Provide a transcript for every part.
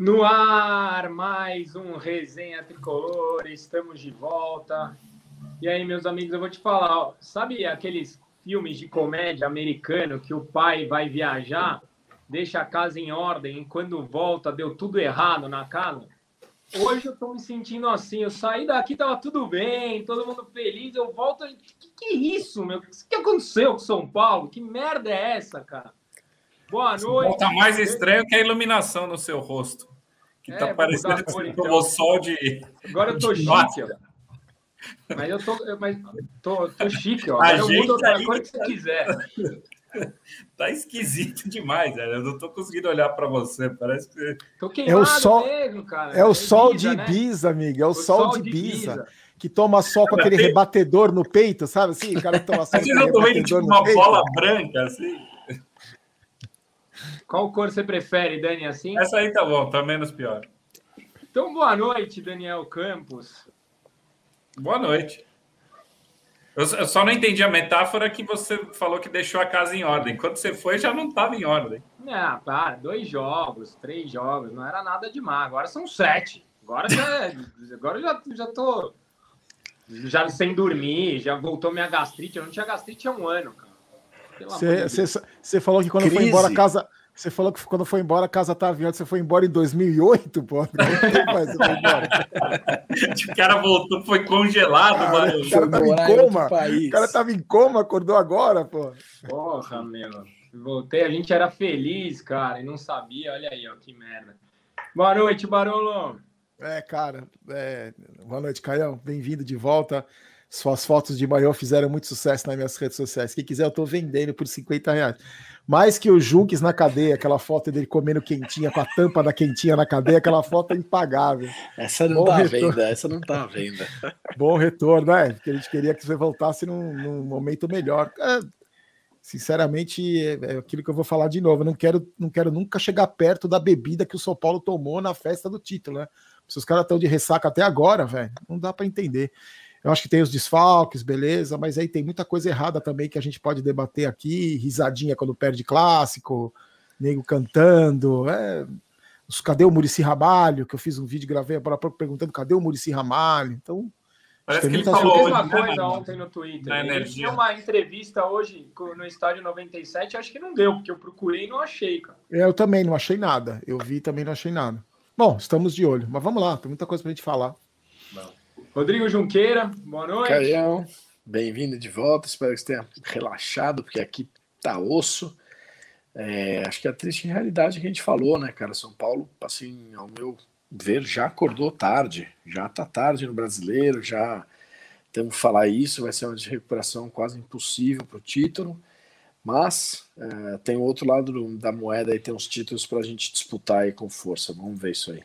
No ar, mais um Resenha Tricolor, estamos de volta. E aí, meus amigos, eu vou te falar, ó, sabe aqueles filmes de comédia americano que o pai vai viajar, deixa a casa em ordem e quando volta deu tudo errado na casa? Hoje eu tô me sentindo assim, eu saí daqui, tava tudo bem, todo mundo feliz, eu volto, que que é isso, meu? O que aconteceu com São Paulo? Que merda é essa, cara? Boa noite. Tá mais estranho que a iluminação no seu rosto. Que é, tá parecendo que você tomou sol de. Agora eu tô chique, ó. Mas eu tô, mas tô, tô chique, ó. Agora eu mudo outra cor que você quiser. Tá esquisito demais, velho. Eu não tô conseguindo olhar para você. Parece que. é o sol, mesmo, cara. É o é sol de né? Ibiza, né? amigo. É o, o sol, sol, de Ibiza. Ibiza. Que toma sol com aquele rebatedor no peito, sabe assim? O cara toma sol. Você não vendo tipo uma peito. bola branca, assim. Qual cor você prefere, Dani, assim? Essa aí tá bom, tá menos pior. Então, boa noite, Daniel Campos. Boa noite. Eu, só não entendi a metáfora que você falou que deixou a casa em ordem. Quando você foi, já não estava em ordem. Não, para, dois jogos, três jogos, não era nada demais. Agora são sete. Agora já, agora já, já tô já sem dormir, já voltou minha gastrite. Eu não tinha gastrite há um ano, cara. Você falou que quando Crise. foi embora a casa. Você falou que quando foi embora a casa estava em ordem, você foi embora em 2008, pô. o cara voltou, foi congelado, cara, mano. O cara tava em coma. O cara tava em coma, acordou agora, pô. Porra, meu. Voltei, a gente era feliz, cara, e não sabia. Olha aí, ó, que merda. Boa noite, Barolo. É, cara. É... Boa noite, Caião. Bem-vindo de volta. Suas fotos de maior fizeram muito sucesso nas minhas redes sociais. Quem quiser, eu tô vendendo por 50 reais. Mais que o Junks na cadeia, aquela foto dele comendo quentinha, com a tampa da quentinha na cadeia, aquela foto é impagável. Essa não Bom tá retorno. venda, essa não tá venda. Bom retorno, né? Porque a gente queria que você voltasse num, num momento melhor. É, sinceramente, é, é, aquilo que eu vou falar de novo. Eu não quero, não quero nunca chegar perto da bebida que o São Paulo tomou na festa do título, né? Se os caras estão de ressaca até agora, velho, não dá para entender. Eu acho que tem os desfalques, beleza, mas aí tem muita coisa errada também que a gente pode debater aqui, risadinha quando perde clássico, nego cantando, é, cadê o Murici Ramalho, que eu fiz um vídeo, gravei agora perguntando cadê o Murici Ramalho, então... Parece que ele falou a mesma coisa né, ontem no Twitter. Ele tinha uma entrevista hoje no estádio 97, acho que não deu, porque eu procurei e não achei, cara. É, eu também não achei nada. Eu vi também não achei nada. Bom, estamos de olho, mas vamos lá, tem muita coisa pra gente falar. Rodrigo Junqueira, boa noite. Caião, bem-vindo de volta. Espero que você tenha relaxado, porque aqui tá osso. É, acho que a triste realidade que a gente falou, né, cara? São Paulo, assim, ao meu ver, já acordou tarde. Já tá tarde no brasileiro, já temos que falar isso. Vai ser uma recuperação quase impossível para o título. Mas é, tem o outro lado da moeda e tem uns títulos para a gente disputar aí com força. Vamos ver isso aí.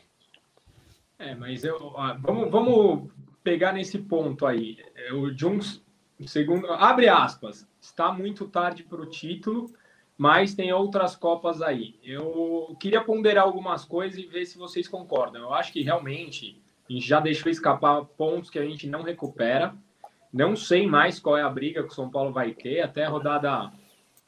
É, mas eu, vamos, vamos pegar nesse ponto aí. É, o Jones, segundo, abre aspas, está muito tarde para o título, mas tem outras Copas aí. Eu queria ponderar algumas coisas e ver se vocês concordam. Eu acho que realmente a gente já deixou escapar pontos que a gente não recupera. Não sei mais qual é a briga que o São Paulo vai ter. Até a rodada,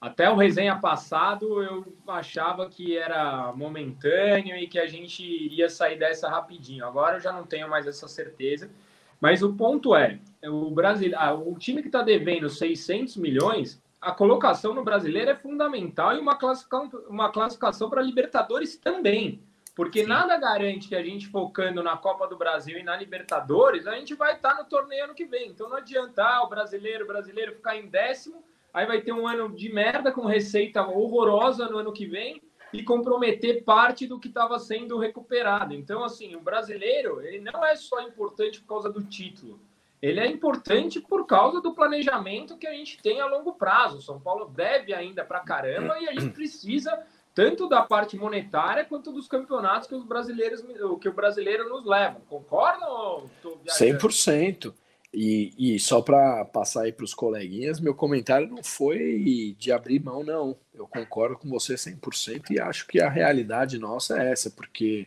até o resenha passado, eu achava que era momentâneo e que a gente iria sair dessa rapidinho. Agora eu já não tenho mais essa certeza. Mas o ponto é, o Brasil, ah, o time que está devendo 600 milhões, a colocação no brasileiro é fundamental e uma classificação, uma classificação para Libertadores também. Porque Sim. nada garante que a gente focando na Copa do Brasil e na Libertadores, a gente vai estar tá no torneio ano que vem. Então não adianta ah, o brasileiro, o brasileiro ficar em décimo, aí vai ter um ano de merda com receita horrorosa no ano que vem e comprometer parte do que estava sendo recuperado. Então, assim, o brasileiro ele não é só importante por causa do título, ele é importante por causa do planejamento que a gente tem a longo prazo. O São Paulo deve ainda para caramba e a gente precisa tanto da parte monetária quanto dos campeonatos que os brasileiros que o brasileiro nos leva. Concordam? Ou 100%. E, e só para passar aí para os coleguinhas, meu comentário não foi de abrir mão, não. Eu concordo com você 100% e acho que a realidade nossa é essa, porque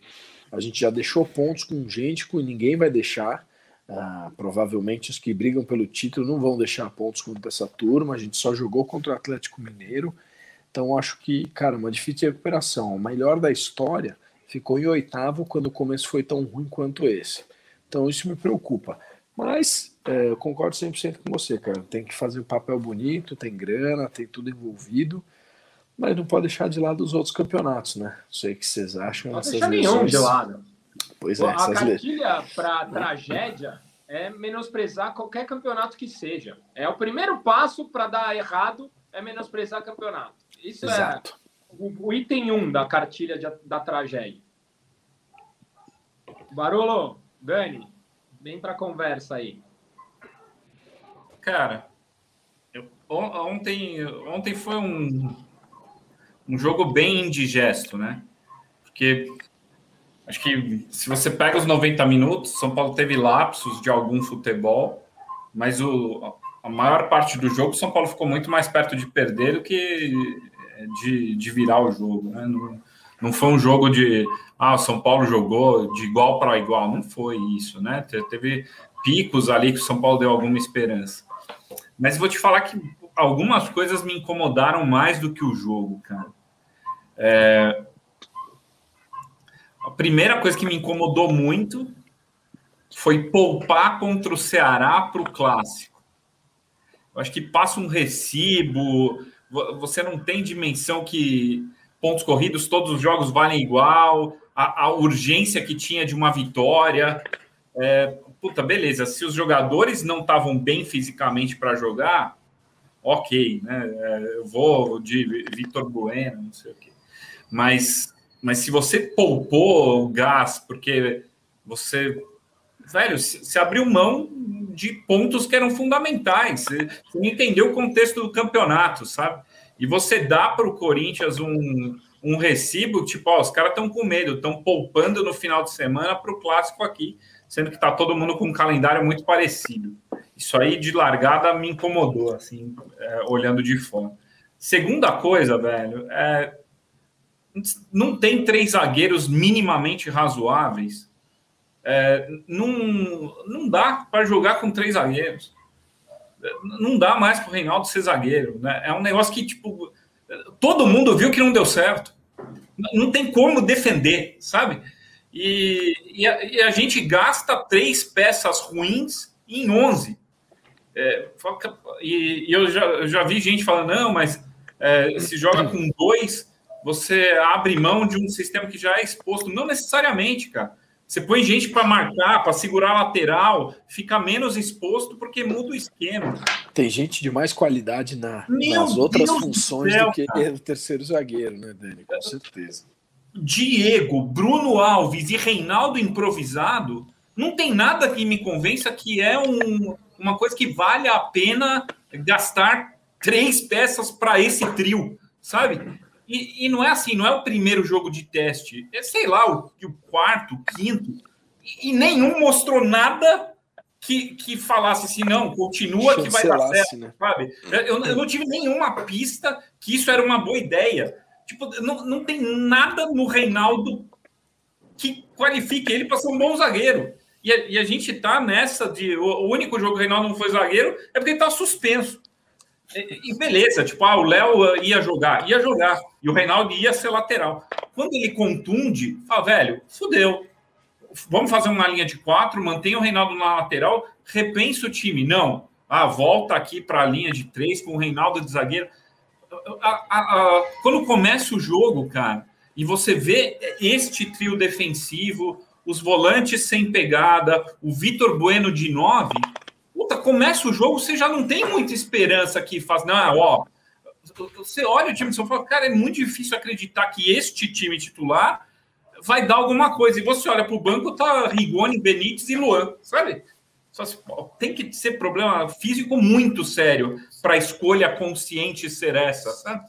a gente já deixou pontos com gente que ninguém vai deixar. Ah, provavelmente os que brigam pelo título não vão deixar pontos contra essa turma. A gente só jogou contra o Atlético Mineiro. Então acho que, cara, uma difícil recuperação. O melhor da história ficou em oitavo quando o começo foi tão ruim quanto esse. Então isso me preocupa. Mas é, eu concordo 100% com você, cara. Tem que fazer um papel bonito, tem grana, tem tudo envolvido, mas não pode deixar de lado os outros campeonatos, né? Não sei o que vocês acham. Não pode deixar nenhum de lado. Pois é, a cartilha para tragédia é menosprezar qualquer campeonato que seja. É o primeiro passo para dar errado é menosprezar campeonato. Isso é Exato. é o, o item 1 um da cartilha de, da tragédia. Barolo, Dani, vem para a conversa aí. Cara, eu, ontem, ontem foi um, um jogo bem indigesto, né? Porque acho que se você pega os 90 minutos, São Paulo teve lapsos de algum futebol, mas o, a maior parte do jogo, São Paulo ficou muito mais perto de perder do que de, de virar o jogo. Né? Não, não foi um jogo de ah, o São Paulo jogou de igual para igual, não foi isso, né? Teve picos ali que o São Paulo deu alguma esperança. Mas vou te falar que algumas coisas me incomodaram mais do que o jogo, cara. É... A primeira coisa que me incomodou muito foi poupar contra o Ceará para o clássico. Eu acho que passa um recibo, você não tem dimensão que pontos corridos, todos os jogos valem igual, a, a urgência que tinha de uma vitória. É, puta, beleza, se os jogadores não estavam bem fisicamente para jogar, ok, né? É, eu vou de Vitor Bueno, não sei o quê. Mas, mas se você poupou o gás, porque você, velho, se, abriu mão de pontos que eram fundamentais, você, entendeu o contexto do campeonato, sabe? E você dá para o Corinthians um, um recibo, tipo, ó, os caras estão com medo, estão poupando no final de semana para o clássico aqui sendo que está todo mundo com um calendário muito parecido. Isso aí de largada me incomodou, assim, é, olhando de fora. Segunda coisa, velho, é, não tem três zagueiros minimamente razoáveis. É, não, não dá para jogar com três zagueiros. Não dá mais para o Reinaldo ser zagueiro. Né? É um negócio que, tipo, todo mundo viu que não deu certo. Não tem como defender, sabe? E, e, a, e, a, gente gasta três peças ruins em 11. É, e, e eu, já, já, vi gente falando, não, mas é, se joga com dois, você abre mão de um sistema que já é exposto. Não necessariamente, cara. Você põe gente para marcar, para segurar a lateral, fica menos exposto porque muda o esquema. Tem gente de mais qualidade na, nas outras Deus funções do, céu, do que cara. o terceiro zagueiro, né, Dani? Com certeza. Diego, Bruno Alves e Reinaldo improvisado, não tem nada que me convença que é um, uma coisa que vale a pena gastar três peças para esse trio, sabe? E, e, não é assim, não é o primeiro jogo de teste, é sei lá, o, o quarto, o quinto, e, e, nenhum mostrou nada que, que falasse assim, não, continua que vai dar certo, né? sabe? Eu, eu não tive nenhuma pista que isso era uma boa ideia. Tipo, não, não tem nada no Reinaldo que qualifique ele para ser um bom zagueiro. E a, e a gente tá nessa de. O, o, único jogo que o Reinaldo não foi zagueiro é porque ele tá suspenso. E, beleza, tipo, ah, o Léo ia jogar, ia jogar. E o Reinaldo ia ser lateral. Quando ele contunde, fala, velho, fudeu. Vamos fazer uma linha de quatro, mantém o Reinaldo na lateral, repensa o time. Não. Ah, volta aqui para a linha de três com o Reinaldo de zagueiro quando começa o jogo, cara, e você vê este trio defensivo, os volantes sem pegada, o Vitor Bueno de nove, puta, começa o jogo, você já não tem muita esperança que faz, não, ó, você olha o time São Paulo, cara, é muito difícil acreditar que este time titular vai dar alguma coisa. E você olha para o banco, tá Rigoni, Benítez e Luan, sabe? Tem que ser problema físico muito sério para a escolha consciente ser essa, sabe?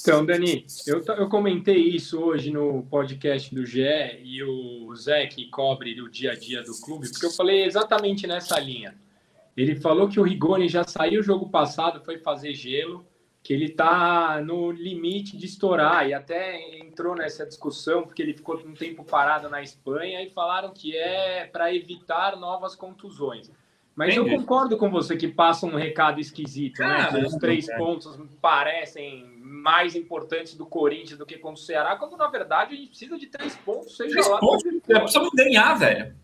Então, Dani, eu, eu comentei isso hoje no podcast do GE e o Zé, que cobre o dia a dia do clube, porque eu falei exatamente nessa linha. Ele falou que o Rigoni já saiu o jogo passado, foi fazer gelo, que ele está no limite de estourar e até entrou nessa discussão porque ele ficou um tempo parado na Espanha e falaram que é para evitar novas contusões. Mas eu concordo com você que passa um recado esquisito, né? Que os três pontos parecem mais importantes do Corinthians do que contra o Ceará, quando na verdade a gente precisa de três pontos, seja três lá. Pontos, precisamos ganhar, velho.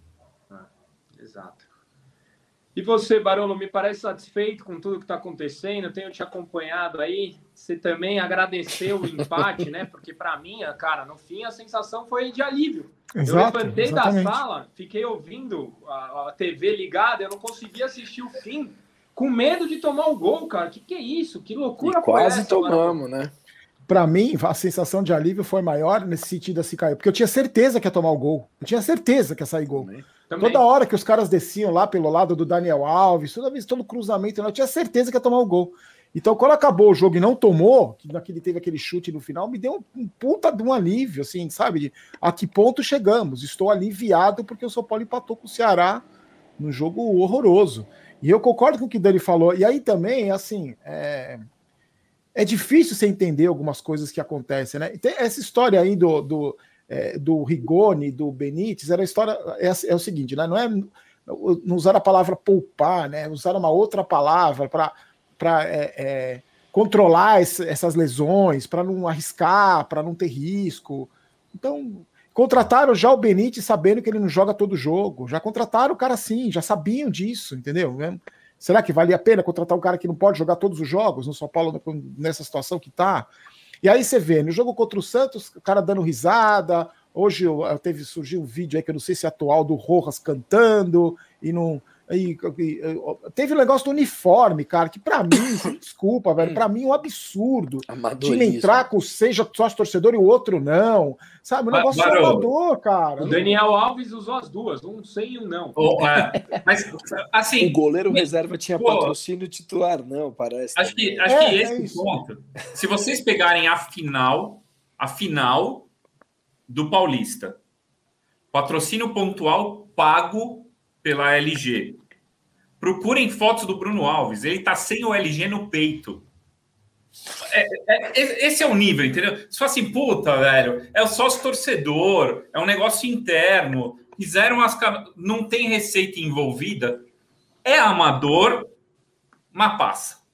E você, Barolo, me parece satisfeito com tudo que está acontecendo? Tenho te acompanhado aí. Você também agradeceu o empate, né? Porque para mim, cara, no fim a sensação foi de alívio. Exato, eu levantei exatamente. da sala, fiquei ouvindo a, a, TV ligada, eu não conseguia assistir o fim, com medo de tomar o gol, cara. Que que é isso? Que loucura e quase essa, tomamos, né? Para mim, a sensação de alívio foi maior nesse sentido assim, Caio, porque eu tinha certeza que ia tomar o gol. Eu tinha certeza que ia sair gol. Também. Toda hora que os caras desciam lá pelo lado do Daniel Alves, toda vez todo cruzamento, eu tinha certeza que ia tomar o gol. Então, quando acabou o jogo e não tomou, que naquele teve aquele chute no final, me deu um, um puta de um alívio, assim, sabe? De a que ponto chegamos? Estou aliviado porque o São Paulo empatou com o Ceará num jogo horroroso. E eu concordo com o que o Dani falou. E aí também, assim, é, é difícil você entender algumas coisas que acontecem, né? Tem essa história aí do, do é, do Rigoni, do Benítez, era a história é, é, o seguinte, né? Não é não usar a palavra poupar, né? Usar uma outra palavra para é, é, controlar esse, essas lesões, para não arriscar, para não ter risco. Então, contrataram já o Benítez sabendo que ele não joga todo jogo. Já contrataram o cara assim, já sabiam disso, entendeu? Será que valia a pena contratar um cara que não pode jogar todos os jogos no São Paulo nessa situação que está? E aí você vê, no jogo contra o Santos, o cara dando risada. Hoje teve surgiu um vídeo aí que eu não sei se é atual do Rojas cantando e não. E, e, teve o um negócio do uniforme, cara, que para mim, desculpa, velho, para mim é um absurdo. Time entrar com seja sócio torcedor e o outro não. Sabe, o negócio é amador, cara. O Daniel Alves usou as duas, um sem e um não. Oh, é. Mas, assim. O goleiro reserva tinha pô, patrocínio titular, não, parece. Acho que, acho é, que esse é ponto. Se vocês pegarem a final, a final do Paulista, patrocínio pontual pago pela LG. Procurem fotos do Bruno Alves. Ele tá sem o LG no peito. É, é, esse é o nível, entendeu? Se for assim, puta, velho, é o sócio torcedor, é um negócio interno, fizeram as. Não tem receita envolvida, é amador, mas passa.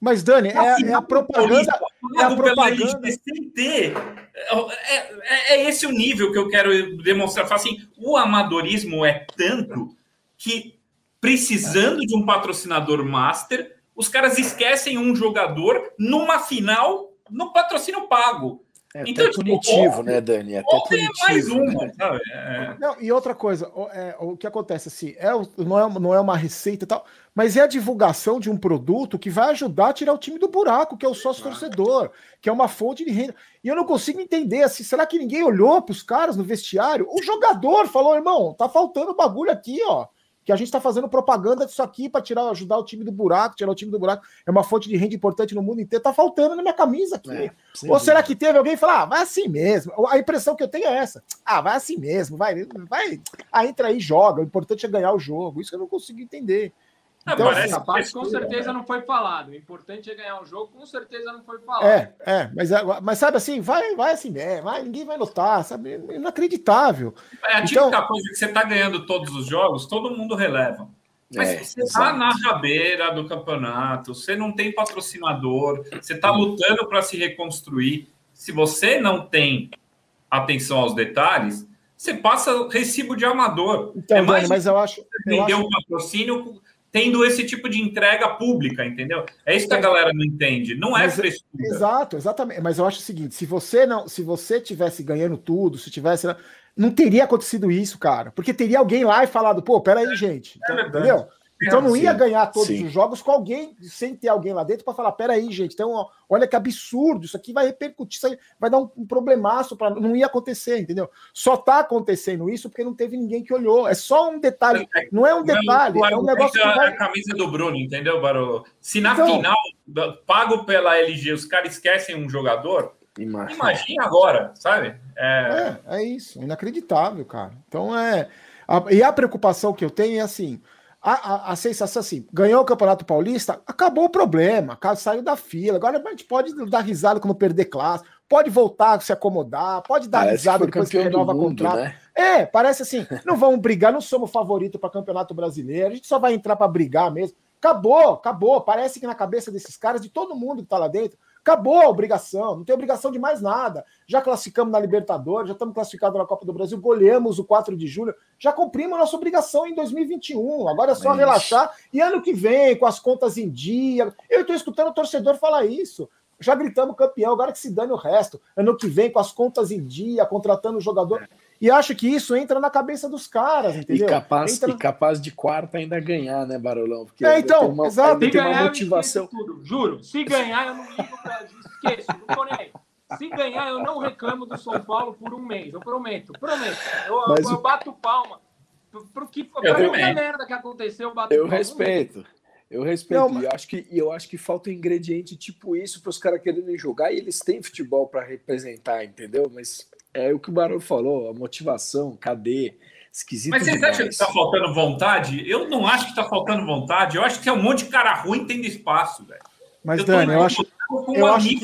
Mas, Dani, é, é a propaganda. É a propaganda. Sem ter. É, é, é, esse o nível que eu quero demonstrar. Assim, o amadorismo é tanto que precisando de um patrocinador master, os caras esquecem um jogador numa final no patrocínio pago. É então, até tipo, punitivo, né, Dani? É até punitivo. mais uma, né? sabe? É... Não, e outra coisa, é, o que acontece assim, é, não, é, não é uma receita e tal, mas é a divulgação de um produto que vai ajudar a tirar o time do buraco, que é o sócio-torcedor, que é uma fonte de renda. E eu não consigo entender, assim, será que ninguém olhou para os caras no vestiário? O jogador falou, irmão, tá faltando bagulho aqui, ó que a gente está fazendo propaganda disso aqui para tirar, ajudar o time do buraco, tirar o time do buraco. É uma fonte de renda importante no mundo inteiro. Tá faltando na minha camisa aqui. É, Ou será que teve alguém falar, ah, vai assim mesmo? A impressão que eu tenho é essa. Ah, vai assim mesmo, vai, vai. Ah, entra aí, joga. O importante é ganhar o jogo. Isso eu não consigo entender. Então, assim, a parte com certeza não foi falado. O importante é ganhar um jogo, com certeza não foi falado. É, é, mas, mas sabe assim, vai, vai assim, é, vai, ninguém vai notar, sabe? Inacreditável. É a típica então, coisa que você está ganhando todos os jogos, todo mundo releva. Mas é, você está na rabeira do campeonato, você não tem patrocinador, você está lutando para se reconstruir. Se você não tem atenção aos detalhes, você passa recibo de amador. Então, é mais mas eu acho. Vender acho... um patrocínio tendo esse tipo de entrega pública, entendeu? É isso que a galera não entende. Não é Mas, frescura. Exato, exatamente. Mas eu acho o seguinte: se você não, se você tivesse ganhando tudo, se tivesse, não teria acontecido isso, cara, porque teria alguém lá e falado, pô, peraí, gente, é entendeu? Então não ia ganhar todos Sim. os jogos com alguém, sem ter alguém lá dentro para falar: peraí, gente, então olha que absurdo, isso aqui vai repercutir, isso aí vai dar um, um problemaço para não ia acontecer, entendeu? Só tá acontecendo isso porque não teve ninguém que olhou. É só um detalhe, não é um detalhe, é um negócio que vai... a camisa do Bruno, entendeu, Barô? Se na então, final pago pela LG os caras esquecem um jogador, imagina, imagina agora, sabe? É... é, é isso, inacreditável, cara. Então é a, e a preocupação que eu tenho é assim a, a, a, sensação assim, ganhou o Campeonato Paulista, acabou o problema, saiu da fila. Agora a gente pode dar risada quando perder classe, pode voltar se acomodar, pode dar Parece risada depois que renova mundo, contrato. Né? É, parece assim, não vamos brigar, não somos favorito para campeonato brasileiro, a gente só vai entrar para brigar mesmo. Acabou, acabou. Parece que na cabeça desses caras, de todo mundo que está lá dentro, acabou a obrigação, não tem obrigação de mais nada. Já classificamos na Libertadores, já estamos classificados na Copa do Brasil, goleamos o 4 de julho, já cumprimos a nossa obrigação em 2021. Agora é só é relaxar e ano que vem, com as contas em dia. Eu estou escutando o torcedor falar isso. Já gritamos campeão, agora que se dane o resto. Ano que vem, com as contas em dia, contratando o jogador. E acho que isso entra na cabeça dos caras, entendeu? E capaz, entra... e capaz de quarta ainda ganhar, né, Barolão? Porque é, então, uma, exato. Se ganhar, motivação. tudo, juro. Se ganhar, eu não ligo pra esqueço, não tô nem aí. Se ganhar, eu não reclamo do São Paulo por um mês, eu prometo, prometo. Eu, eu, eu bato palma. Pro que pra qualquer merda que aconteceu, eu bato eu palma. Eu respeito. Eu respeito. Não, mas... eu, acho que, eu acho que falta um ingrediente tipo isso para os caras quererem jogar e eles têm futebol para representar, entendeu? Mas é o que o Barão falou, a motivação, cadê? Esquisito Mas vocês acham que está faltando vontade? Eu não acho que está faltando vontade. Eu acho que é um monte de cara ruim tendo espaço, velho. Mas, eu Dani, eu acho. Eu acho que,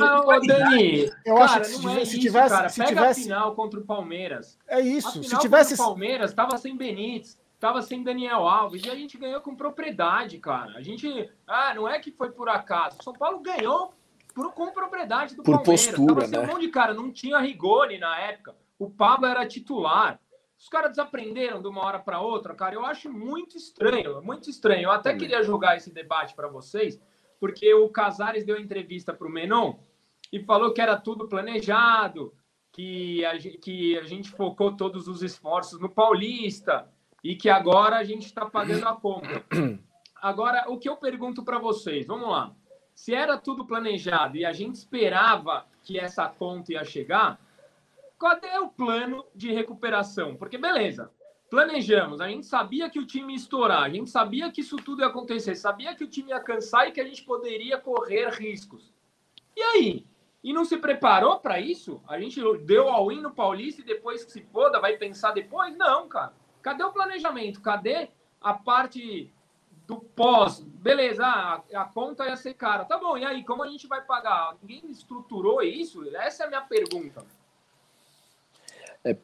Dani, eu cara, acho que se, é se tivesse. Cara. Se Pega tivesse... a final contra o Palmeiras. É isso. se tivesse. O Palmeiras estava sem Benítez, estava sem Daniel Alves, e a gente ganhou com propriedade, cara. A gente. Ah, não é que foi por acaso. O São Paulo ganhou por, com propriedade do por Palmeiras. Postura, Tava né? um monte de cara, não tinha Rigoni na época. O Pablo era titular. Os caras desaprenderam de uma hora para outra, cara. Eu acho muito estranho, muito estranho. Eu até Também. queria jogar esse debate para vocês, porque o Casares deu entrevista para o Menon e falou que era tudo planejado, que a, que a gente focou todos os esforços no Paulista e que agora a gente está pagando a conta. Agora, o que eu pergunto para vocês, vamos lá se era tudo planejado e a gente esperava que essa conta ia chegar, qual é o plano de recuperação? Porque, beleza, planejamos, a gente sabia que o time ia estourar, a gente sabia que isso tudo ia acontecer, sabia que o time ia cansar e que a gente poderia correr riscos. E aí? E não se preparou para isso? A gente deu all-in no Paulista e depois que se foda, vai pensar depois? Não, cara. Cadê o planejamento? Cadê a parte do pós, beleza, a, a, conta ia ser cara. Tá bom, e aí, como a gente vai pagar? Ninguém estruturou isso? Essa é a minha pergunta. É,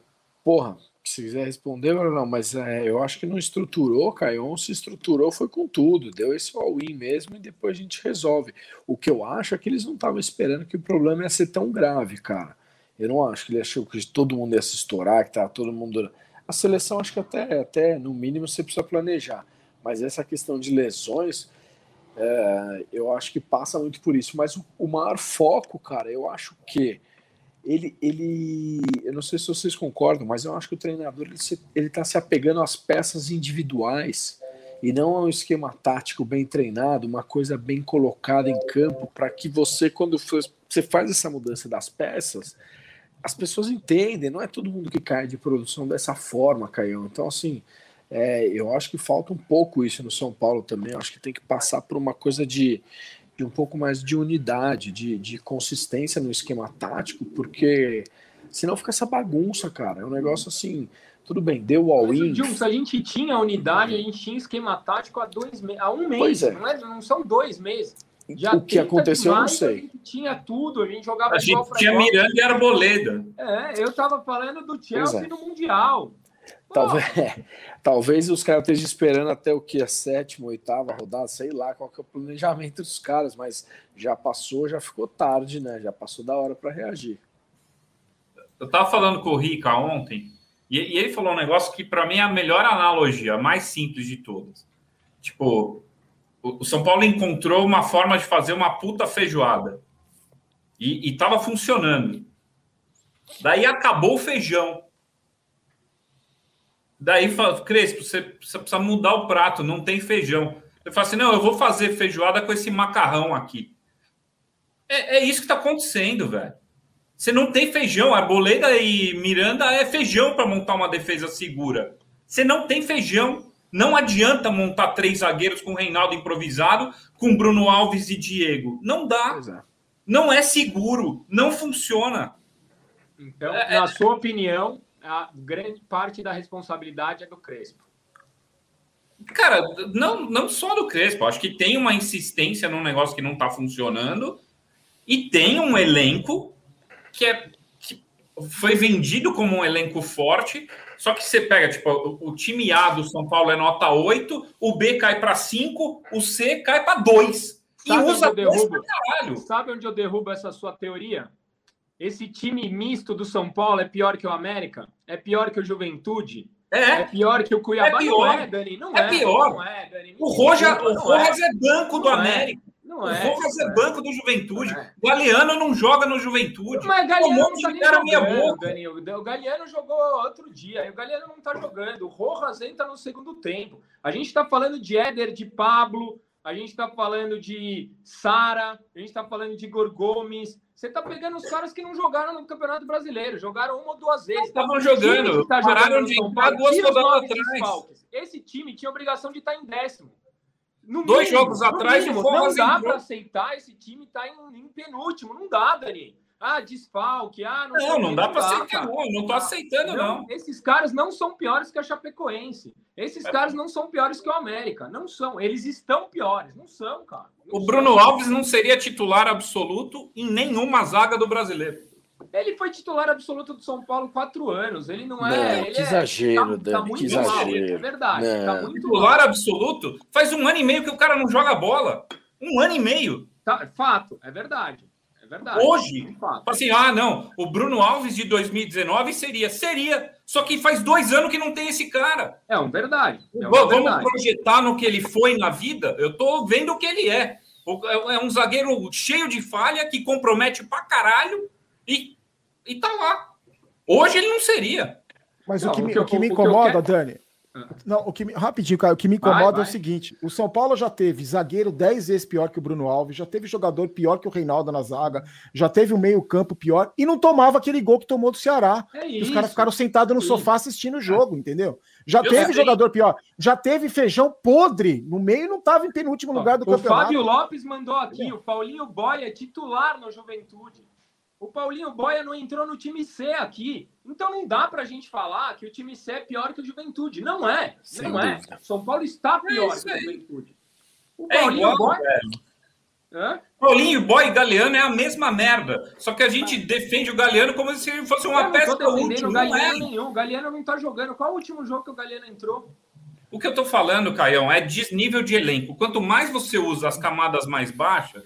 porra, se quiser responder, não, mas é, eu acho que não estruturou, Caion, se estruturou foi com tudo, deu esse all-in mesmo e depois a gente resolve. O que eu acho é que eles não estavam esperando que o problema ia ser tão grave, cara. Eu não acho que ele achou que todo mundo ia se estourar, que tá todo mundo. A seleção, acho que até, até no mínimo você precisa planejar mas essa questão de lesões, é, eu acho que passa muito por isso. Mas o, o, maior foco, cara, eu acho que ele, ele, eu não sei se vocês concordam, mas eu acho que o treinador ele, se, ele tá se apegando às peças individuais e não a um esquema tático bem treinado, uma coisa bem colocada em campo, para que você, quando for, você faz essa mudança das peças, as pessoas entendem, não é todo mundo que cai de produção dessa forma, Caião. Então, assim, é, eu acho que falta um pouco isso no São Paulo também. Eu acho que tem que passar por uma coisa de, de um pouco mais de unidade, de, de consistência no esquema tático, porque senão fica essa bagunça, cara. É um negócio assim. Tudo bem, deu all-in. Se a gente tinha unidade, a gente tinha esquema tático há, dois me há um mês. É. Não, é, não são dois meses. Já o que aconteceu, eu não sei. A gente tinha tudo, a gente jogava A gente tinha Miranda e Arboleda. É, eu tava falando do Chelsea é. no Mundial. Talvez, talvez os caras estejam esperando até o que? A sétima, oitava rodada, sei lá qual que é o planejamento dos caras, mas já passou, já ficou tarde, né? Já passou da hora para reagir. Eu tava falando com o Rica ontem, e, e ele falou um negócio que para mim é a melhor analogia, a mais simples de todas. Tipo, o, o São Paulo encontrou uma forma de fazer uma puta feijoada. E, e tava funcionando. Daí acabou o feijão. Daí fala, Crespo, você precisa mudar o prato, não tem feijão. Eu falo assim: não, eu vou fazer feijoada com esse macarrão aqui. É, é isso que está acontecendo, velho. Você não tem feijão. A Boleda e Miranda é feijão para montar uma defesa segura. Você não tem feijão. Não adianta montar três zagueiros com Reinaldo improvisado, com Bruno Alves e Diego. Não dá. É. Não é seguro. Não funciona. Então, é, na sua opinião, a grande parte da responsabilidade é do Crespo. Cara, não, não só do Crespo. Acho que tem uma insistência num negócio que não está funcionando e tem um elenco que, é, que foi vendido como um elenco forte, Só que você pega, tipo, o, o time A do São Paulo é nota 8, o B cai para 5, o C cai para 2. E usa dois pra caralho. Sabe onde eu derrubo essa sua teoria? Esse time misto do São Paulo é pior que o América? É pior que o Juventude? É. É pior que o Cuiabá? É pior. Não é, Dani. Não é, é pior. Não é, Dani. O Rojas, o Rojas é. é banco do não América. É. Não o é. Rojas é banco do Juventude. É. Galeano não joga no Juventude. Mas Galeano um não tá minha boca. O Galeano jogou outro dia. O Galeano não tá jogando. O Rojas entra no segundo tempo. A gente tá falando de Éder, de Pablo, a gente está falando de Sara, a gente está falando de Igor Gomes. Você está pegando os caras que não jogaram no Campeonato Brasileiro, jogaram uma ou duas vezes. Estavam jogando, tá pararam de entrar duas rodadas atrás. Esse time tinha obrigação de estar em décimo. No Dois mínimo, jogos atrás, mínimo, não dá para aceitar esse time estar tá em, em, penúltimo. Não dá, Dani. Ah, desfalque. Ah, não, não, não dá para aceitar. Não, não tô aceitando, não, não. Esses caras não são piores que a Chapecoense. Esses é. caras não são piores que o América. Não são. Eles estão piores. Não são, cara. Não o Bruno Alves não seria titular absoluto em nenhuma zaga do brasileiro. Ele foi titular absoluto do São Paulo quatro anos. Ele não é. Não, que exagero, é, tá, Dani. Tá que exagero. Mal, é verdade. Tá titular mal. absoluto faz um ano e meio que o cara não joga bola. Um ano e meio. Tá, fato, é verdade verdade. Hoje, assim, ah, não, o Bruno Alves de 2019 seria, seria, só que faz dois anos que não tem esse cara. É um verdade. É Vamos verdade. projetar no que ele foi na vida. Eu tô vendo o que ele é. É um zagueiro cheio de falha que compromete pra caralho e, e tá lá. Hoje ele não seria. Mas não, o que, me, o que me incomoda, que Dani, não, o que me, rapidinho, cara, o que me incomoda vai, vai. é o seguinte: o São Paulo já teve zagueiro 10 vezes pior que o Bruno Alves, já teve jogador pior que o Reinaldo na zaga, já teve o um meio-campo pior e não tomava aquele gol que tomou do Ceará. É os caras ficaram sentados no sofá assistindo o jogo, entendeu? Já Eu teve sei. jogador pior, já teve feijão podre no meio e não estava em penúltimo lugar do o campeonato. O Fábio Lopes mandou aqui: é. o Paulinho Boia titular no Juventude. O Paulinho Boia não entrou no time C aqui. Então não dá para a gente falar que o time C é pior que o Juventude. Não é. Sem não é. dúvida. é. São Paulo está é pior é que o Juventude. O Paulinho é igual, Boia. Hã? Paulinho, Boy e Galeano é a mesma merda. Só que a gente ah. defende o Galeano como se ele fosse uma peça útil. O Galeano não é. nenhum. O Galeano não tá jogando. Qual o último jogo que o Galeano entrou? O que eu tô falando, Caião, é desnível de elenco. Quanto mais você usa as camadas mais baixas,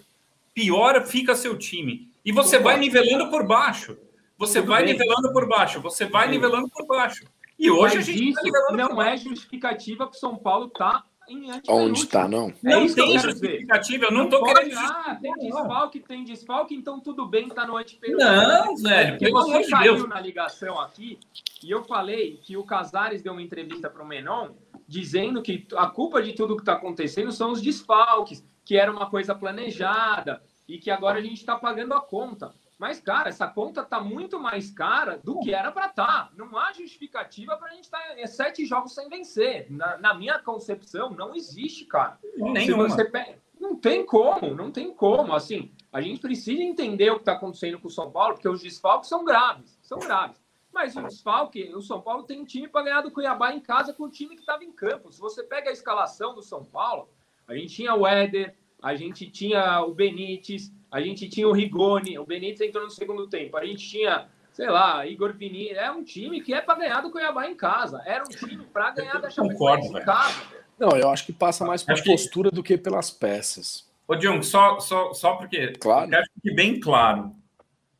pior fica seu time. E você vai nivelando por baixo. Você Tudo vai bem. nivelando por baixo. Você vai Sim. nivelando por baixo. E hoje Mas a gente tá isso não é justificativa que o São Paulo tá em Onde está, não? É não tem justificativa, eu não, estou querendo. Ah, tem desfalque, tem desfalque, então tudo bem, está no anteperíodo. Não, velho, porque você caiu Deus. na ligação aqui e eu falei que o Casares deu uma entrevista para o Menon dizendo que a culpa de tudo que está acontecendo são os desfalques, que era uma coisa planejada, e que agora a gente está pagando a conta. Mas, cara, essa conta está muito mais cara do que era para estar. Tá. Não há justificativa para a gente estar tá, é sete jogos sem vencer. Na, na, minha concepção, não existe, cara. Nenhuma. Se você. Não tem como, não tem como. Assim, a gente precisa entender o que está acontecendo com o São Paulo, porque os desfalques são graves, são graves. Mas o desfalque, o São Paulo tem um time para ganhar do Cuiabá em casa com o time que estava em campo. Se você pega a escalação do São Paulo, a gente tinha o Éder, a gente tinha o Benítez, a gente tinha o Rigoni, o Benítez entrou no segundo tempo, a gente tinha, sei lá, Igor Vini, é um time que é para ganhar do Cuiabá em casa, era um time para ganhar da Chapecoense em casa. Não, eu acho que passa mais por postura do que pelas peças. Ô, Diogo, só, só, só porque claro. eu quero que bem claro.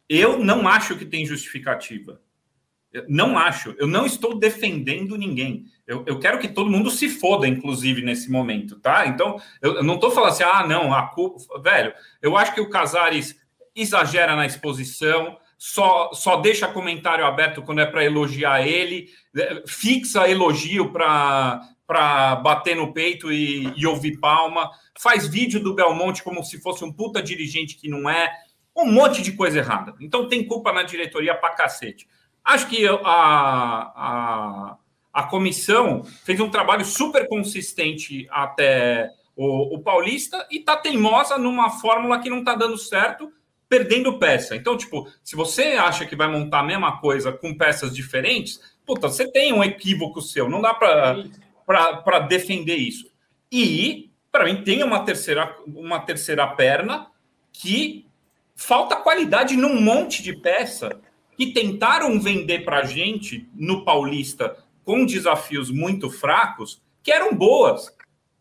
Eu não acho que tem justificativa. Não acho. Eu não estou defendendo ninguém. Eu, eu, quero que todo mundo se foda, inclusive, nesse momento, tá? Então, eu, eu não tô falando assim, ah, não, a culpa. Velho, eu acho que o Casares exagera na exposição, só, só deixa comentário aberto quando é para elogiar ele, é, fixa elogio para bater no peito e, e ouvir palma, faz vídeo do Belmonte como se fosse um puta dirigente que não é, um monte de coisa errada. Então tem culpa na diretoria pra cacete. Acho que a, a a comissão fez um trabalho super consistente até o, o Paulista e está teimosa numa fórmula que não está dando certo, perdendo peça. Então, tipo, se você acha que vai montar a mesma coisa com peças diferentes, puta, você tem um equívoco seu, não dá para defender isso. E, para mim, tem uma terceira, uma terceira perna que falta qualidade num monte de peça que tentaram vender para a gente no Paulista com desafios muito fracos que eram boas.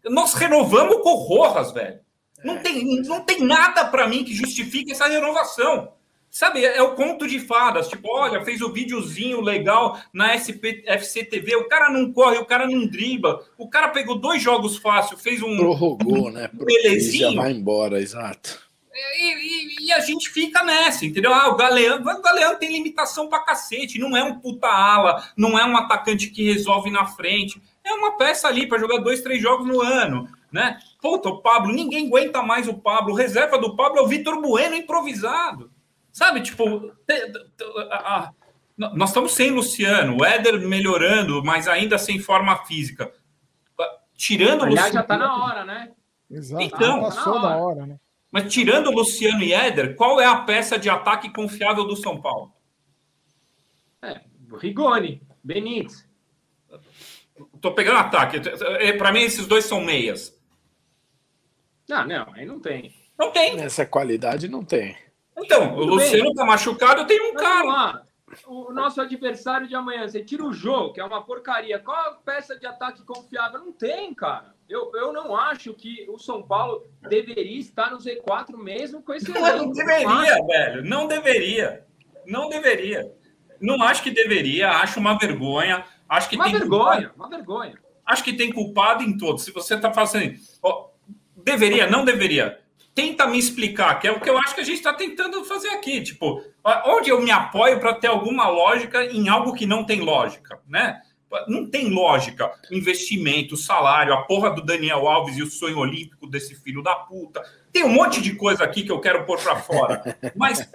Nós renovamos com Rojas, velho. Não tem, não tem nada para mim que justifique essa renovação. Sabe, é o conto de fadas. Tipo, olha, fez o videozinho legal na SP, FCTV. O cara não corre, o cara não dribla. O cara pegou dois jogos fáceis, fez um. Prorrogou, né? Belezinho. Já vai embora, exato. E, e, e, a gente fica nessa, entendeu? Ah, o Galeano, o Galeano tem limitação pra cacete. Não é um puta ala, não é um atacante que resolve na frente. É uma peça ali para jogar dois, três jogos no ano, né? Puta, o Pablo, ninguém aguenta mais o Pablo. Reserva do Pablo é o Vitor Bueno improvisado. Sabe, tipo, a, a, nós estamos sem Luciano, o Éder melhorando, mas ainda sem forma física. Tirando o Luciano. já tá na hora, né? Exato. Então, passou da hora. hora, né? Mas tirando o Luciano e Éder, qual é a peça de ataque confiável do São Paulo? É, Rigoni, Benítez. Tô pegando ataque. É, Para mim, esses dois são meias. Não, não, aí não tem. Não tem. Nessa qualidade não tem. Então, Tudo o Luciano bem. tá machucado, eu tenho um cara. Lá. O nosso adversário de amanhã, você tira o jogo, que é uma porcaria. Qual a peça de ataque confiável? Não tem, cara. Eu, eu não acho que o São Paulo deveria estar no Z4 mesmo com esse. Não, não deveria, velho. Não deveria. Não deveria. Não acho que deveria. Acho uma vergonha. Acho que uma tem vergonha, culpado. uma vergonha. Acho que tem culpado em todos. Se você está fazendo. Ó, deveria, não deveria. Tenta me explicar, que é o que eu acho que a gente está tentando fazer aqui. Tipo, onde eu me apoio para ter alguma lógica em algo que não tem lógica, né? Não tem lógica. Investimento, salário, a porra do Daniel Alves e o sonho olímpico desse filho da puta. Tem um monte de coisa aqui que eu quero pôr para fora. Mas,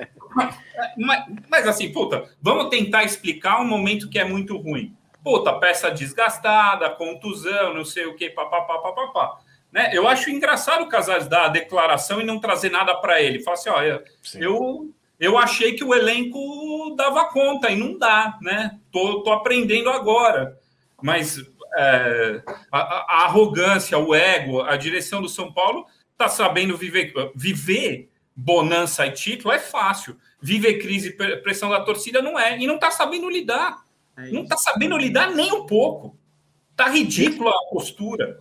mas, mas, assim, puta, vamos tentar explicar um momento que é muito ruim. Puta, peça desgastada, contusão, não sei o que, papapá, papapá. Né? Eu acho engraçado o Casares dar a declaração e não trazer nada para ele. Fala assim: olha, eu, eu achei que o elenco dava conta e não dá, né? Tô, tô aprendendo agora. Mas é, a, a, arrogância, o ego, a direção do São Paulo tá sabendo viver, viver bonança e título é fácil. Viver crise e pressão da torcida não é. E não tá sabendo lidar. É não tá sabendo lidar nem um pouco. Tá ridícula a postura.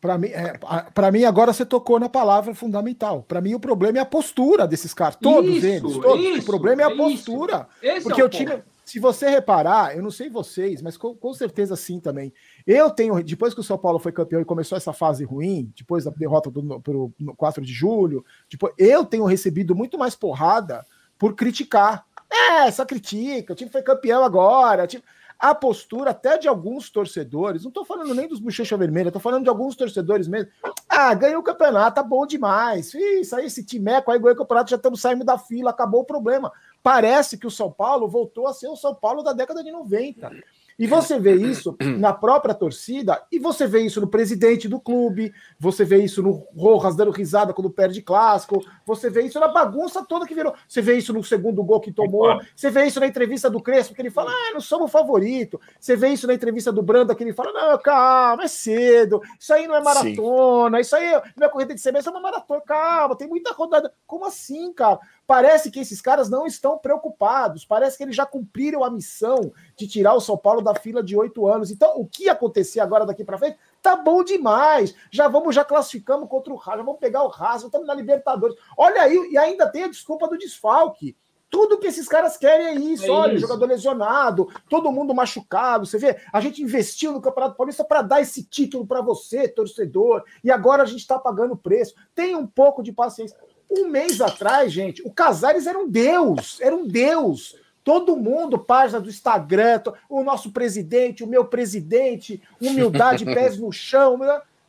Para mim, é, para mim, agora você tocou na palavra fundamental. Para mim, o problema é a postura desses caras. Todos isso, eles. Todos. Isso, o problema é a postura. Porque é o time. Se você reparar, eu não sei vocês, mas com, com, certeza sim também. Eu tenho, depois que o São Paulo foi campeão e começou essa fase ruim, depois da derrota do pro, no 4 de julho, depois, eu tenho recebido muito mais porrada por criticar. É, só critica, o time foi campeão agora. Time a postura até de alguns torcedores, não estou falando nem dos bochecha vermelha, estou falando de alguns torcedores mesmo. Ah, ganhou o campeonato, tá bom demais. Isso aí, esse timeco aí ganhou o campeonato, já estamos saindo da fila, acabou o problema. Parece que o São Paulo voltou a ser o São Paulo da década de 90. E você vê isso na própria torcida, e você vê isso no presidente do clube, você vê isso no Rojas dando risada quando perde clássico, você vê isso na bagunça toda que virou. Você vê isso no segundo gol que tomou, você vê isso na entrevista do Crespo, que ele fala, ah, não somos favorito. Você vê isso na entrevista do Branda, que ele fala, não, calma, é cedo, isso aí não é maratona, Sim. isso aí não é corrida de semestre, é uma maratona, calma, tem muita rodada. Como assim, cara? Parece que esses caras não estão preocupados, parece que eles já cumpriram a missão de tirar o São Paulo da fila de oito anos. Então, o que acontecer agora daqui para frente tá bom demais. Já vamos, já classificamos contra o já vamos pegar o Rasa, estamos na Libertadores. Olha aí, e ainda tem a desculpa do desfalque. Tudo que esses caras querem é isso. É Olha, isso. jogador lesionado, todo mundo machucado. Você vê, a gente investiu no Campeonato Paulista para dar esse título para você, torcedor, e agora a gente está pagando o preço. Tem um pouco de paciência. Um mês atrás, gente, o Casares era um deus, era um deus. Todo mundo, página do Instagram, o nosso presidente, o meu presidente, humildade, pés no chão.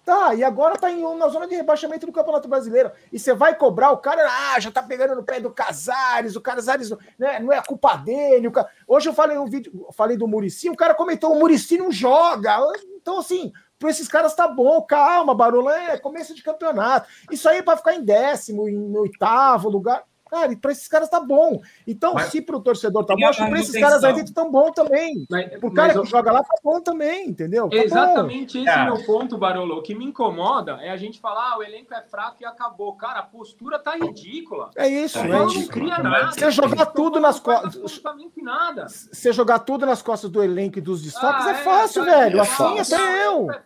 Tá, e agora tá em, na zona de rebaixamento do Campeonato Brasileiro. E você vai cobrar o cara, ah, já tá pegando no pé do Casares, o Casares né, não é culpa dele. Cara... Hoje eu falei um vídeo, falei do Murici, o cara comentou: o Murici não joga. Então, assim, para esses caras tá bom, calma, Barulho, é começo de campeonato. Isso aí é para ficar em décimo, em oitavo lugar. Cara, e para esses caras tá bom. Então, mas, se para o torcedor tá bom, acho que para esses caras aí tão bom também. Mas, o cara que eu... joga lá tá bom também, entendeu? Tá Exatamente bom. esse é o meu ponto, Barolo. O que me incomoda é a gente falar, ah, o elenco é fraco e acabou. Cara, a postura tá ridícula. É isso, é não cria nada. Você jogar tudo nas costas. Nada. Você jogar tudo nas costas do elenco e dos desfalques ah, é, é fácil, tá velho. assim fácil. até eu. É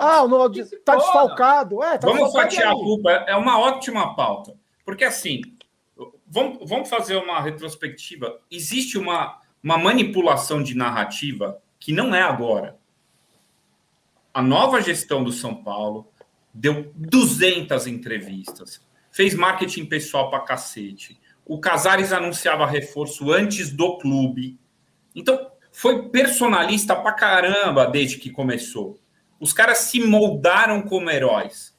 ah, no, tá desfalcado. É, tá Vamos fatiar a culpa. É uma ótima pauta. Porque assim, vamos, vamos fazer uma retrospectiva. Existe uma, uma manipulação de narrativa que não é agora. A nova gestão do São Paulo deu 200 entrevistas, fez marketing pessoal para cacete. O Casares anunciava reforço antes do clube. Então, foi personalista para caramba desde que começou. Os caras se moldaram como heróis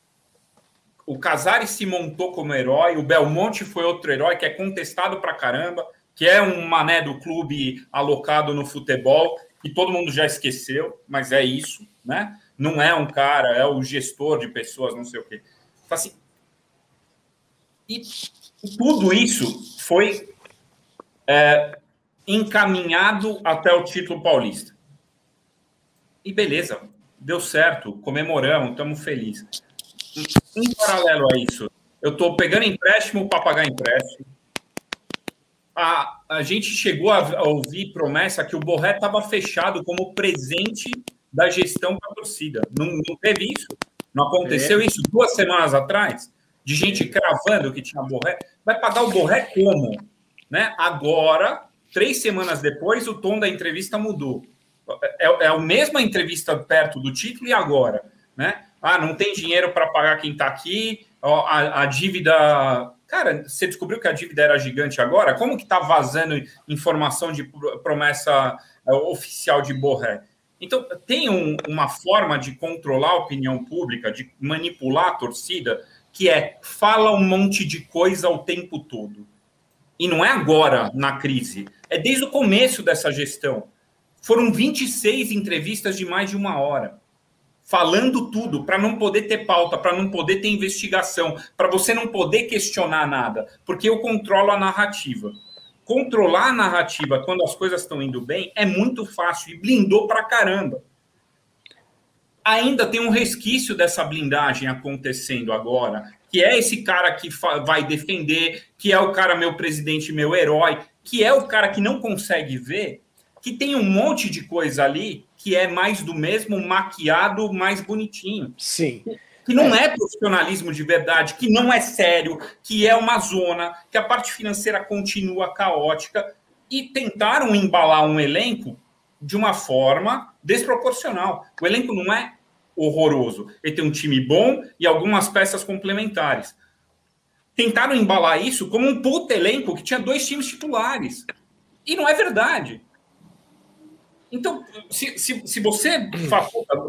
o Casares se montou como herói, o Belmonte foi outro herói que é contestado pra caramba, que é um mané do clube alocado no futebol, e todo mundo já esqueceu, mas é isso, né? Não é um cara, é o gestor de pessoas, não sei o quê. Então, assim, e tudo isso foi é, encaminhado até o título paulista. E beleza, deu certo, comemoramos, estamos felizes em paralelo a isso, eu estou pegando empréstimo para pagar empréstimo. A, a gente chegou a, a ouvir promessa que o Borré estava fechado como presente da gestão para a torcida. Não, não, teve isso? Não aconteceu é. isso duas semanas atrás? De gente cravando que tinha Borré. Vai pagar o Borré como? Né? Agora, três semanas depois, o tom da entrevista mudou. É, é a mesma entrevista perto do título e agora. Né? Ah, não tem dinheiro para pagar quem está aqui, a, a, dívida. Cara, você descobriu que a dívida era gigante agora? Como que está vazando informação de promessa é, oficial de Borré? Então, tem um, uma forma de controlar a opinião pública, de manipular a torcida, que é fala um monte de coisa o tempo todo. E não é agora, na crise, é desde o começo dessa gestão. Foram 26 entrevistas de mais de uma hora falando tudo, para não poder ter pauta, para não poder ter investigação, para você não poder questionar nada, porque eu controlo a narrativa. Controlar a narrativa quando as coisas estão indo bem é muito fácil e blindou para caramba. Ainda tem um resquício dessa blindagem acontecendo agora, que é esse cara que vai defender, que é o cara meu presidente, meu herói, que é o cara que não consegue ver que tem um monte de coisa ali que é mais do mesmo, maquiado, mais bonitinho. Sim. Que não é. é profissionalismo de verdade, que não é sério, que é uma zona, que a parte financeira continua caótica e tentaram embalar um elenco de uma forma desproporcional. O elenco não é horroroso. Ele tem um time bom e algumas peças complementares. Tentaram embalar isso como um puto elenco que tinha dois times titulares. E não é verdade. Então, se, se, se você